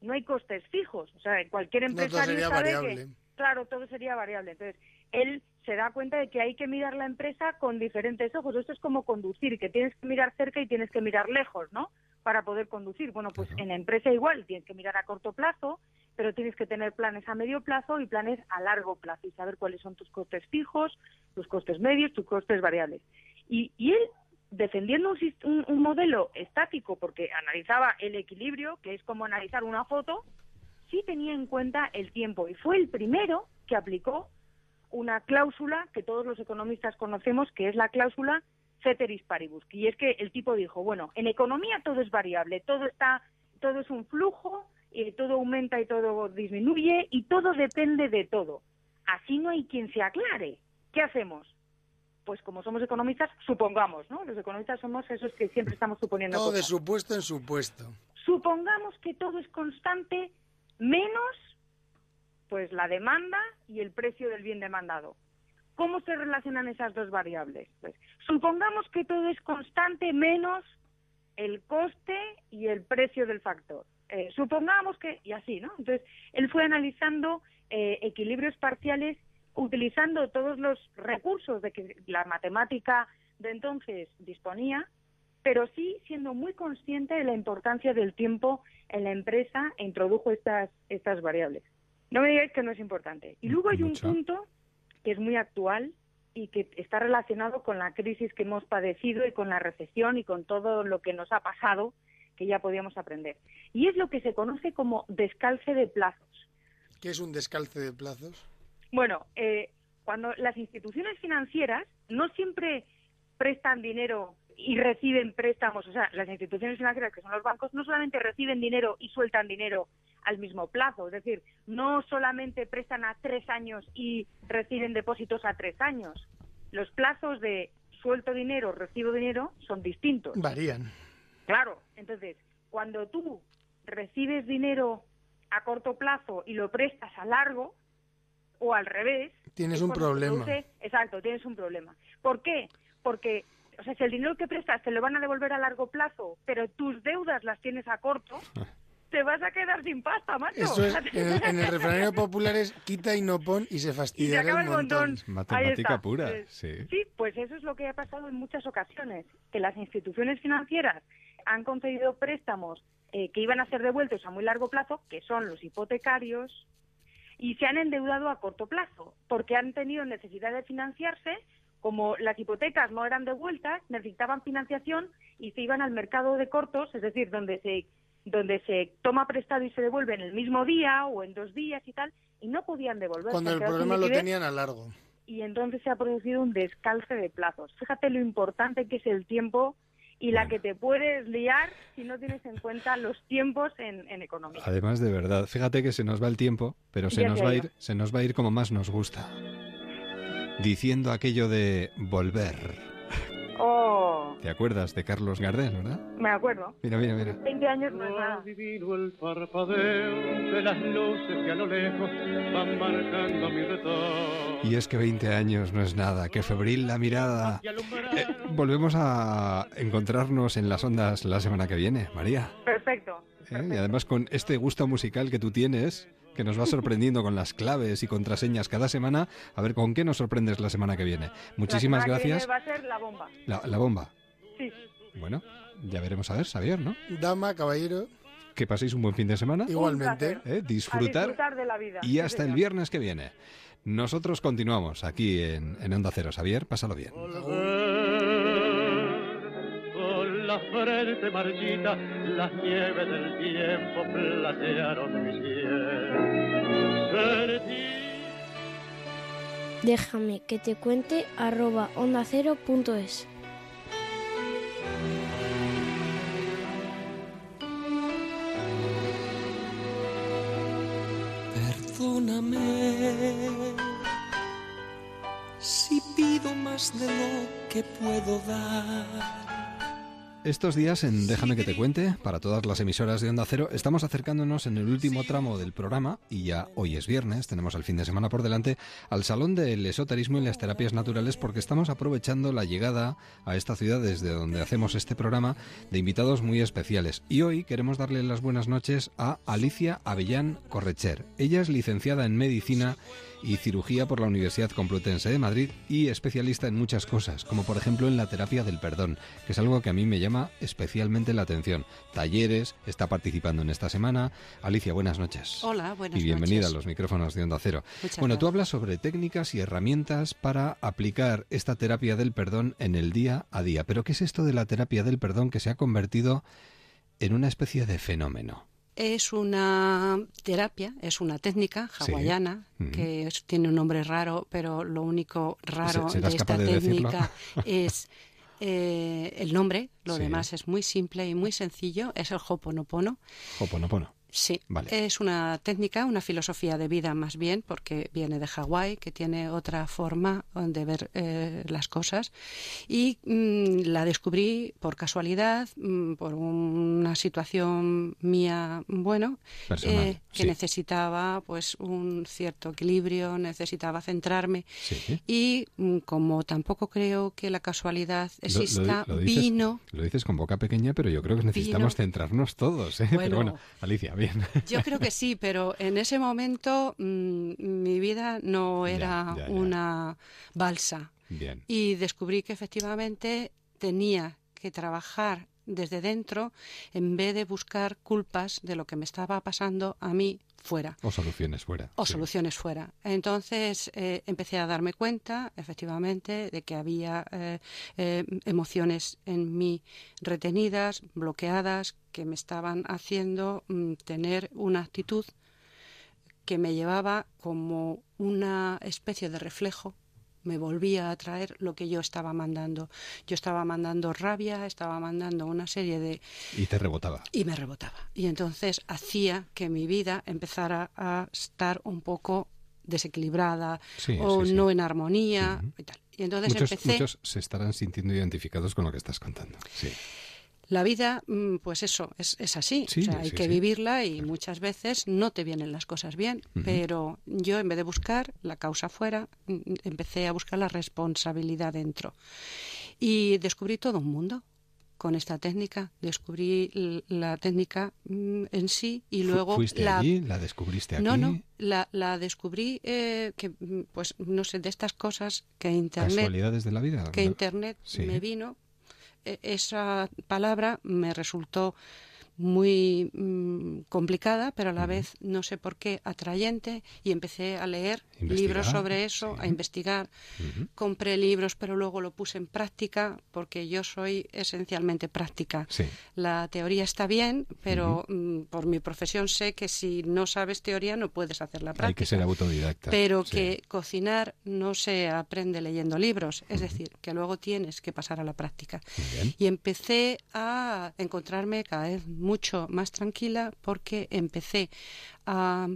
no hay costes fijos. O sea, cualquier No, todo empresario sería sabe variable. que, claro, todo sería variable. Entonces, él se da cuenta de que hay que mirar la empresa con diferentes ojos. Esto es como conducir, que tienes que mirar cerca y tienes que mirar lejos, ¿no? Para poder conducir. Bueno, pues en la empresa igual, tienes que mirar a corto plazo, pero tienes que tener planes a medio plazo y planes a largo plazo y saber cuáles son tus costes fijos, tus costes medios, tus costes variables. Y, y él defendiendo un, un modelo estático, porque analizaba el equilibrio, que es como analizar una foto, sí tenía en cuenta el tiempo y fue el primero que aplicó una cláusula que todos los economistas conocemos, que es la cláusula ceteris paribus. Y es que el tipo dijo, bueno, en economía todo es variable, todo está, todo es un flujo, eh, todo aumenta y todo disminuye y todo depende de todo. Así no hay quien se aclare. ¿Qué hacemos? Pues como somos economistas, supongamos, ¿no? Los economistas somos esos que siempre estamos suponiendo Todo de supuesto en supuesto. Supongamos que todo es constante menos pues la demanda y el precio del bien demandado. ¿Cómo se relacionan esas dos variables? Pues supongamos que todo es constante menos el coste y el precio del factor. Eh, supongamos que, y así, ¿no? Entonces, él fue analizando eh, equilibrios parciales utilizando todos los recursos de que la matemática de entonces disponía, pero sí siendo muy consciente de la importancia del tiempo en la empresa e introdujo estas, estas variables. No me digáis que no es importante. Y luego hay un punto que es muy actual y que está relacionado con la crisis que hemos padecido y con la recesión y con todo lo que nos ha pasado que ya podíamos aprender. Y es lo que se conoce como descalce de plazos. ¿Qué es un descalce de plazos? Bueno, eh, cuando las instituciones financieras no siempre prestan dinero y reciben préstamos, o sea, las instituciones financieras que son los bancos no solamente reciben dinero y sueltan dinero al mismo plazo, es decir, no solamente prestan a tres años y reciben depósitos a tres años. Los plazos de suelto dinero, recibo dinero son distintos. Varían. Claro, entonces, cuando tú recibes dinero a corto plazo y lo prestas a largo, o al revés... Tienes es un problema. produce- exacto, tienes un problema. ¿Por qué? Porque, o sea, si el dinero que prestas te lo van a devolver a largo plazo, pero tus deudas las tienes a corto, te vas a quedar sin pasta, macho. Eso es, en el, en el refranero popular es quita y no pon y se fastidiará acaba el montón. montón. Matemática pura, Eh, sí. Sí, pues eso es lo que ha pasado en muchas ocasiones, que las instituciones financieras han concedido préstamos eh, que iban a ser devueltos a muy largo plazo, que son los hipotecarios, y se han endeudado a corto plazo, porque han tenido necesidad de financiarse, como las hipotecas no eran devueltas, necesitaban financiación y se iban al mercado de cortos, es decir, donde se donde se toma prestado y se devuelve en el mismo día o en dos días y tal, y no podían devolver. Cuando el problema lo tenían a largo. y entonces se ha producido un descalce de plazos. Fíjate lo importante que es el tiempo y la que te puedes liar si no tienes en cuenta los tiempos en, en economía. Además, de verdad, fíjate que se nos va el tiempo, pero se Ya nos va a ir, se nos va a ir como más nos gusta. Diciendo aquello de volver. Oh, ¿Te acuerdas de Carlos Gardel, verdad? me acuerdo. Mira, mira, mira. 20 años no es nada. El parpadeo de las luces que a lo lejos van marcando mi retorno. Y es que 20 años no es nada, que febril la mirada. Eh, volvemos a encontrarnos en las ondas la semana que viene, María. Perfecto. ¿Eh? Y además con este gusto musical que tú tienes, que nos va [laughs] sorprendiendo con las claves y contraseñas cada semana, a ver con qué nos sorprendes la semana que viene. Muchísimas La semana que gracias. viene va a ser la bomba. La, la bomba. Sí. Bueno, ya veremos a ver, Xavier, ¿no? Dama, caballero. Que paséis un buen fin de semana. Igualmente. ¿eh? A Disfrutar. disfrutar de la vida. Y hasta el viernes que viene. Nosotros continuamos aquí en, en Onda Cero. Xavier, pásalo bien. La frente marchita, las nieves del tiempo platearon mi piel. Déjame que te cuente arroba onda cero punto es. Perdóname si pido más de lo que puedo dar. Estos días en Déjame que te cuente, para todas las emisoras de Onda Cero, estamos acercándonos en el último tramo del programa, y ya hoy es viernes, tenemos el fin de semana por delante, al Salón del Esoterismo y las Terapias Naturales, porque estamos aprovechando la llegada a esta ciudad desde donde hacemos este programa de invitados muy especiales. Y hoy queremos darle las buenas noches a Alicia Avellán Correcher. Ella es licenciada en Medicina y cirugía por la Universidad Complutense de Madrid y especialista en muchas cosas, como por ejemplo en la terapia del perdón, que es algo que a mí me llama especialmente la atención. Talleres, está participando en esta semana. Alicia, buenas noches. Hola, buenas Y bienvenida noches. a los micrófonos de Onda Cero. Muchas bueno, tú hablas sobre técnicas y herramientas para aplicar esta terapia del perdón en el día a día. Pero ¿qué es esto de la terapia del perdón que se ha convertido en una especie de fenómeno? Es una terapia, es una técnica Sí. hawaiana Ujú. que es- tiene un nombre raro, pero lo único raro ¿Se- serás de esta decirlo? técnica [laughs] es eh, el nombre. Lo Sí. demás es muy simple y muy sencillo. Es el Hoponopono. Hoponopono. Sí, Vale. es una técnica, una filosofía de vida más bien, porque viene de Hawái, que tiene otra forma de ver eh, las cosas. Y mm, la descubrí por casualidad, mm, por una situación mía, bueno, Personal, eh, que sí. necesitaba pues un cierto equilibrio, necesitaba centrarme. Sí. Y mm, como tampoco creo que la casualidad Lo- lo di- exista, lo dices- vino Lo dices con boca pequeña, pero yo creo que necesitamos Vino. centrarnos todos. ¿eh? Pero Bueno. bueno, Alicia, [laughs] Yo creo que sí, pero en ese momento mm, mi vida no Ya, era ya, ya. una balsa. Bien. Y descubrí que efectivamente tenía que trabajar desde dentro en vez de buscar culpas de lo que me estaba pasando a mí fuera O soluciones fuera. o sí. soluciones fuera. Entonces eh, empecé a darme cuenta, efectivamente, de que había eh, eh, emociones en mí retenidas, bloqueadas, que me estaban haciendo mm, tener una actitud que me llevaba como una especie de reflejo me volvía a traer lo que yo estaba mandando. Yo estaba mandando rabia, estaba mandando una serie de Y te rebotaba. y me rebotaba. Y entonces hacía que mi vida empezara a estar un poco desequilibrada Sí, o sí, sí. no en armonía y tal. Y entonces muchos, empecé muchos se estarán sintiendo identificados con lo que estás contando. Sí. La vida, mm, pues eso, es, es así. Sí, o sea, hay sí, que sí. vivirla y muchas veces no te vienen las cosas bien. Pero yo, en vez de buscar la causa fuera, mm, empecé a buscar la responsabilidad dentro. Y descubrí todo un mundo con esta técnica. Descubrí la técnica mm, en sí y luego ¿Fuiste la allí? ¿La descubriste aquí? no, no, la, la descubrí eh, que, pues, no sé, de estas cosas que Internet, ¿Casualidades de la vida? que Internet Sí. me vino, esa palabra me resultó muy mm, complicada, pero a la vez no sé por qué atrayente y empecé a leer Investigar, libros sobre eso, a investigar. Compré libros, pero luego lo puse en práctica porque yo soy esencialmente práctica. Sí. La teoría está bien, pero mm, por mi profesión sé que si no sabes teoría no puedes hacer la práctica. Hay que ser autodidacta. Pero Sí. que cocinar no se aprende leyendo libros, es decir, que luego tienes que pasar a la práctica. Y empecé a encontrarme cada vez mucho más tranquila porque empecé a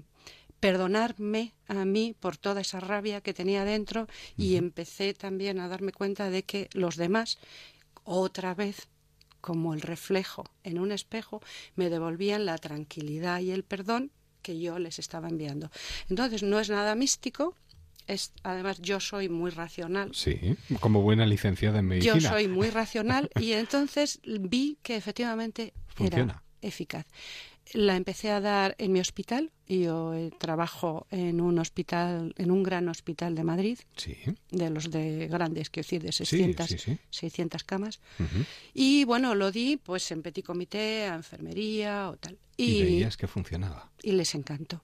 perdonarme a mí por toda esa rabia que tenía dentro y empecé también a darme cuenta de que los demás otra vez como el reflejo en un espejo me devolvían la tranquilidad y el perdón que yo les estaba enviando. Entonces no es nada místico, es además yo soy muy racional. Sí, como buena licenciada en medicina. Yo soy muy [laughs] racional y entonces vi que efectivamente Funciona. era eficaz. La empecé a dar en mi hospital. Yo eh, trabajo en un hospital, en un gran hospital de Madrid, Sí. de los de grandes, quiero decir, de Sí, 600, sí, sí. 600 camas. Y bueno, lo di pues en petit comité, a enfermería o tal. Y, Y, veías que funcionaba. y les encantó.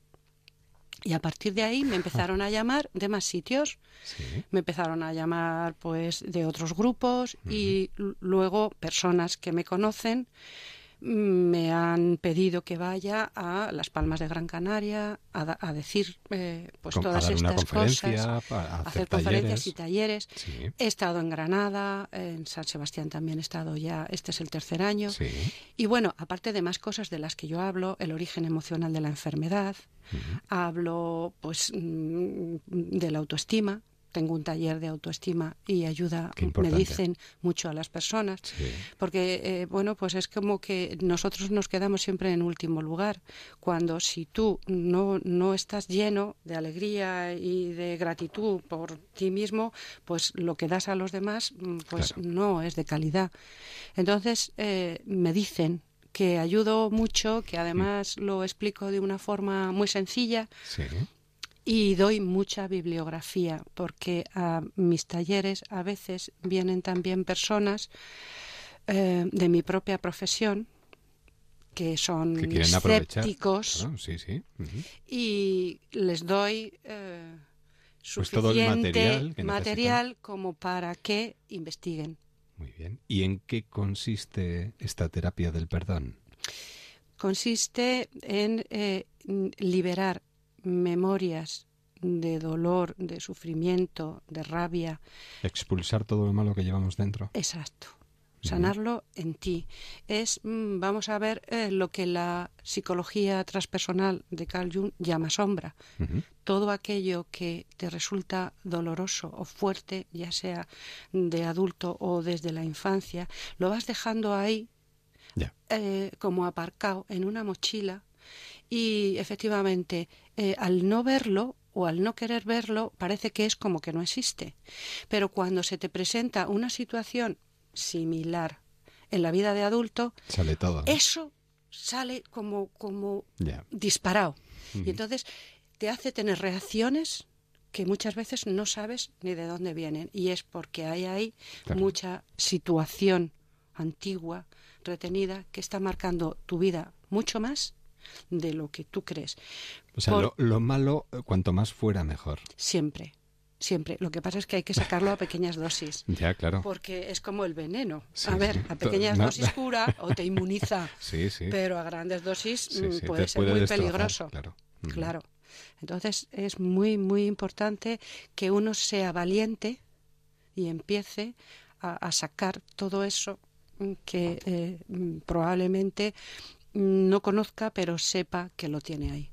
Y a partir de ahí me empezaron a llamar de más sitios. Sí. Me empezaron a llamar pues de otros grupos y luego personas que me conocen me han pedido que vaya a Las Palmas de Gran Canaria a, da- a decir eh, pues Con- a todas una estas conferencia, cosas, a hacer hacer conferencias y talleres. Sí. He estado en Granada, en San Sebastián también he estado ya, este es el tercer año. Sí. Y bueno, aparte de más cosas de las que yo hablo, el origen emocional de la enfermedad, hablo pues mm, de la autoestima. Tengo un taller de autoestima y ayuda, me dicen mucho a las personas, Sí. porque eh, bueno, pues es como que nosotros nos quedamos siempre en último lugar, cuando si tú no, no estás lleno de alegría y de gratitud por ti mismo, pues lo que das a los demás mm, pues no es de calidad. Entonces eh, me dicen que ayudo mucho, que además lo explico de una forma muy sencilla Sí. Y doy mucha bibliografía porque a mis talleres a veces vienen también personas eh, de mi propia profesión que son que escépticos sí, sí. y les doy eh, pues todo el material, que material como para que investiguen. Muy bien. ¿Y en qué consiste esta terapia del perdón? Consiste en eh, liberar memorias de dolor, de sufrimiento, de rabia. Expulsar todo lo malo que llevamos dentro. Exacto sanarlo en ti. Es, mm, vamos a ver, eh, lo que la psicología transpersonal de Carl Jung llama sombra. Todo aquello que te resulta doloroso o fuerte, ya sea de adulto o desde la infancia, lo vas dejando ahí eh, como aparcado en una mochila y efectivamente eh, al no verlo o al no querer verlo parece que es como que no existe. Pero cuando se te presenta una situación similar en la vida de adulto, sale todo. Eso sale como, como disparado. Y entonces te hace tener reacciones que muchas veces no sabes ni de dónde vienen. Y es porque hay ahí mucha situación antigua, retenida, que está marcando tu vida mucho más de lo que tú crees. O sea, lo, lo, malo, cuanto más fuera, mejor. Siempre siempre. Lo que pasa es que hay que sacarlo a pequeñas dosis. [laughs] Ya, claro. Porque es como el veneno. a ver, a pequeñas dosis cura o te inmuniza. [laughs] Sí, sí. Pero a grandes dosis mm, puede ser muy peligroso. Claro. Claro. Entonces es muy, muy importante que uno sea valiente y empiece a, sacar todo eso que eh, mm, probablemente no conozca, pero sepa que lo tiene ahí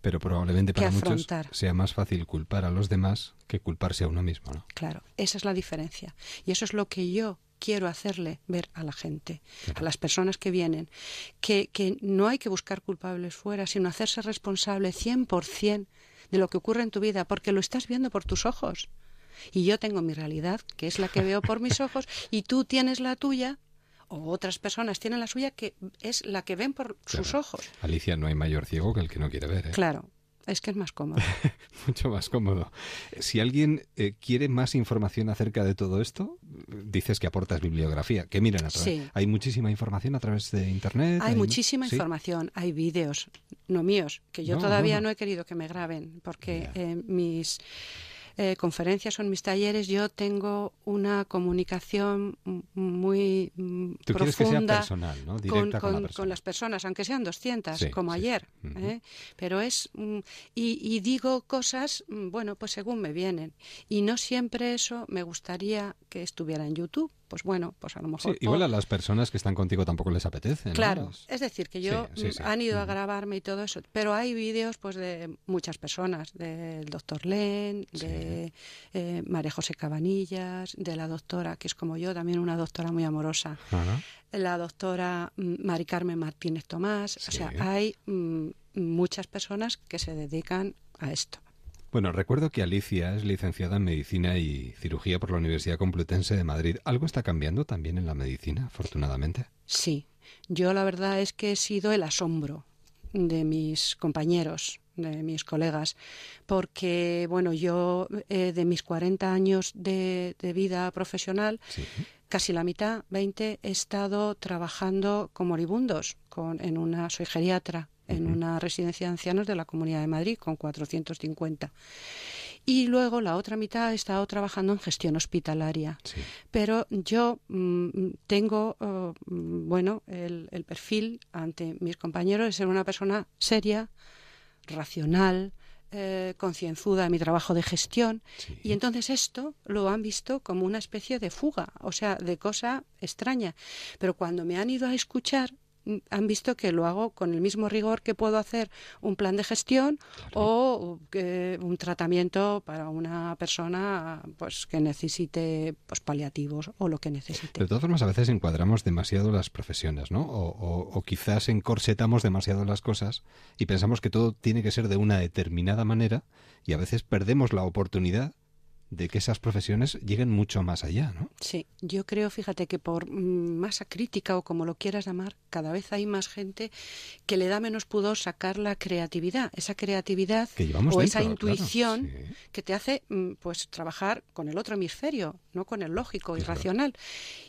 pero probablemente para muchos sea más fácil culpar a los demás que culparse a uno mismo, ¿no? Claro, esa es la diferencia. Y eso es lo que yo quiero hacerle ver a la gente, a las personas que vienen, que, que no hay que buscar culpables fuera, sino hacerse responsable 100% de lo que ocurre en tu vida, porque lo estás viendo por tus ojos. Y yo tengo mi realidad, que es la que veo por mis [laughs] ojos, y tú tienes la tuya, o otras personas tienen la suya que es la que ven por sus ojos. Alicia, no hay mayor ciego que el que no quiere ver. ¿eh? Claro. Es que es más cómodo. [laughs] Mucho más cómodo. Si alguien eh, quiere más información acerca de todo esto, dices que aportas bibliografía. Que miren a través. Hay muchísima información a través de Internet. Hay, muchísima información. Hay vídeos, no míos, que yo todavía no. he querido que me graben, porque eh, mis eh, conferencias en mis talleres yo tengo una comunicación muy profunda personal, ¿no? con, las personas, aunque sean 200, como ayer. ¿eh? Pero es. Mm, y, digo cosas, mm, bueno, pues según me vienen. Y no siempre eso me gustaría que estuviera en YouTube pues bueno, pues a lo mejor... Sí, igual a las personas que están contigo tampoco les apetece. Claro, es decir, que yo han ido a grabarme y todo eso, pero hay vídeos pues de muchas personas, del doctor Len, de eh, María José Cabanillas, de la doctora, que es como yo, también una doctora muy amorosa, la doctora mm, Mari Carmen Martínez Tomás, o sea, hay mm, muchas personas que se dedican a esto. Bueno, recuerdo que Alicia es licenciada en Medicina y Cirugía por la Universidad Complutense de Madrid. ¿Algo está cambiando también en la medicina, afortunadamente? Sí. Yo la verdad es que he sido el asombro de mis compañeros, de mis colegas, porque, bueno, yo eh, de mis 40 años de, vida profesional, casi la mitad, 20, he estado trabajando con moribundos, con, en una, soy geriatra en una residencia de ancianos de la Comunidad de Madrid con 450. Y luego la otra mitad he estado trabajando en gestión hospitalaria. Pero yo mm, tengo, oh, mm, bueno, el, perfil ante mis compañeros de ser una persona seria, racional, eh, concienzuda en mi trabajo de gestión y entonces esto lo han visto como una especie de fuga, o sea, de cosa extraña. Pero cuando me han ido a escuchar han visto que lo hago con el mismo rigor que puedo hacer un plan de gestión o un tratamiento para una persona pues que necesite pues paliativos o lo que necesite. De todas formas, a veces encuadramos demasiado las profesiones, ¿no? O, o quizás encorsetamos demasiado las cosas y pensamos que todo tiene que ser de una determinada manera y a veces perdemos la oportunidad de que esas profesiones lleguen mucho más allá, ¿no? Sí, yo creo, fíjate, que por masa crítica o como lo quieras llamar, cada vez hay más gente que le da menos pudor sacar la creatividad, esa creatividad o esa intuición que te hace mm, pues trabajar con el otro hemisferio, no con el lógico y racional.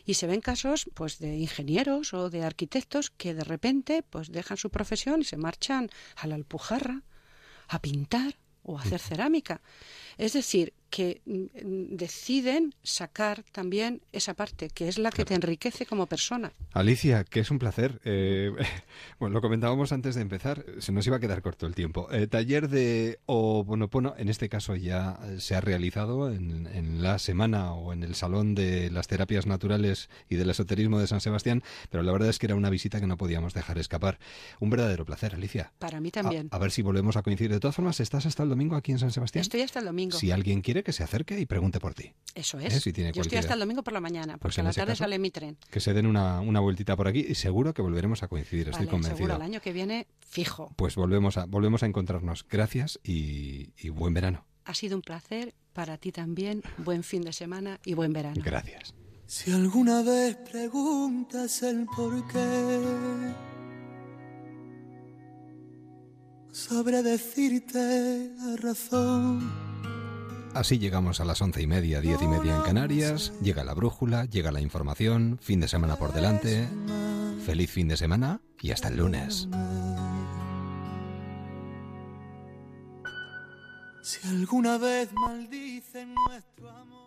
Y se ven casos pues de ingenieros o de arquitectos que de repente pues dejan su profesión y se marchan a la alpujarra a pintar o a hacer cerámica. Es decir, que mm, deciden sacar también esa parte, que es la que te enriquece como persona. Alicia, que es un placer. Eh, [laughs] bueno, lo comentábamos antes de empezar, se nos iba a quedar corto el tiempo. Eh, taller de Oponopono, en este caso ya se ha realizado en, en, la semana o en el Salón de las Terapias Naturales y del Esoterismo de San Sebastián, pero la verdad es que era una visita que no podíamos dejar escapar. Un verdadero placer, Alicia. Para mí también. A, a ver si volvemos a coincidir. De todas formas, ¿estás hasta el domingo aquí en San Sebastián? Estoy hasta el domingo. Si alguien quiere que se acerque y pregunte por ti. Eso es. ¿Eh? Yo estoy hasta el domingo por la mañana, pues porque a la tarde sale mi tren. Que se den una, una, vueltita por aquí y seguro que volveremos a coincidir, estoy convencido. Seguro, el año que viene, fijo. Pues volvemos a, volvemos a encontrarnos. Gracias y, y buen verano. Ha sido un placer para ti también. Buen fin de semana y buen verano. Gracias. Si alguna vez preguntas el por qué, sabré decirte la razón. Así llegamos a las once y media, diez y media en Canarias. Llega la brújula, llega la información, fin de semana por delante. Feliz fin de semana y hasta el lunes. Si alguna vez maldicen nuestro amor.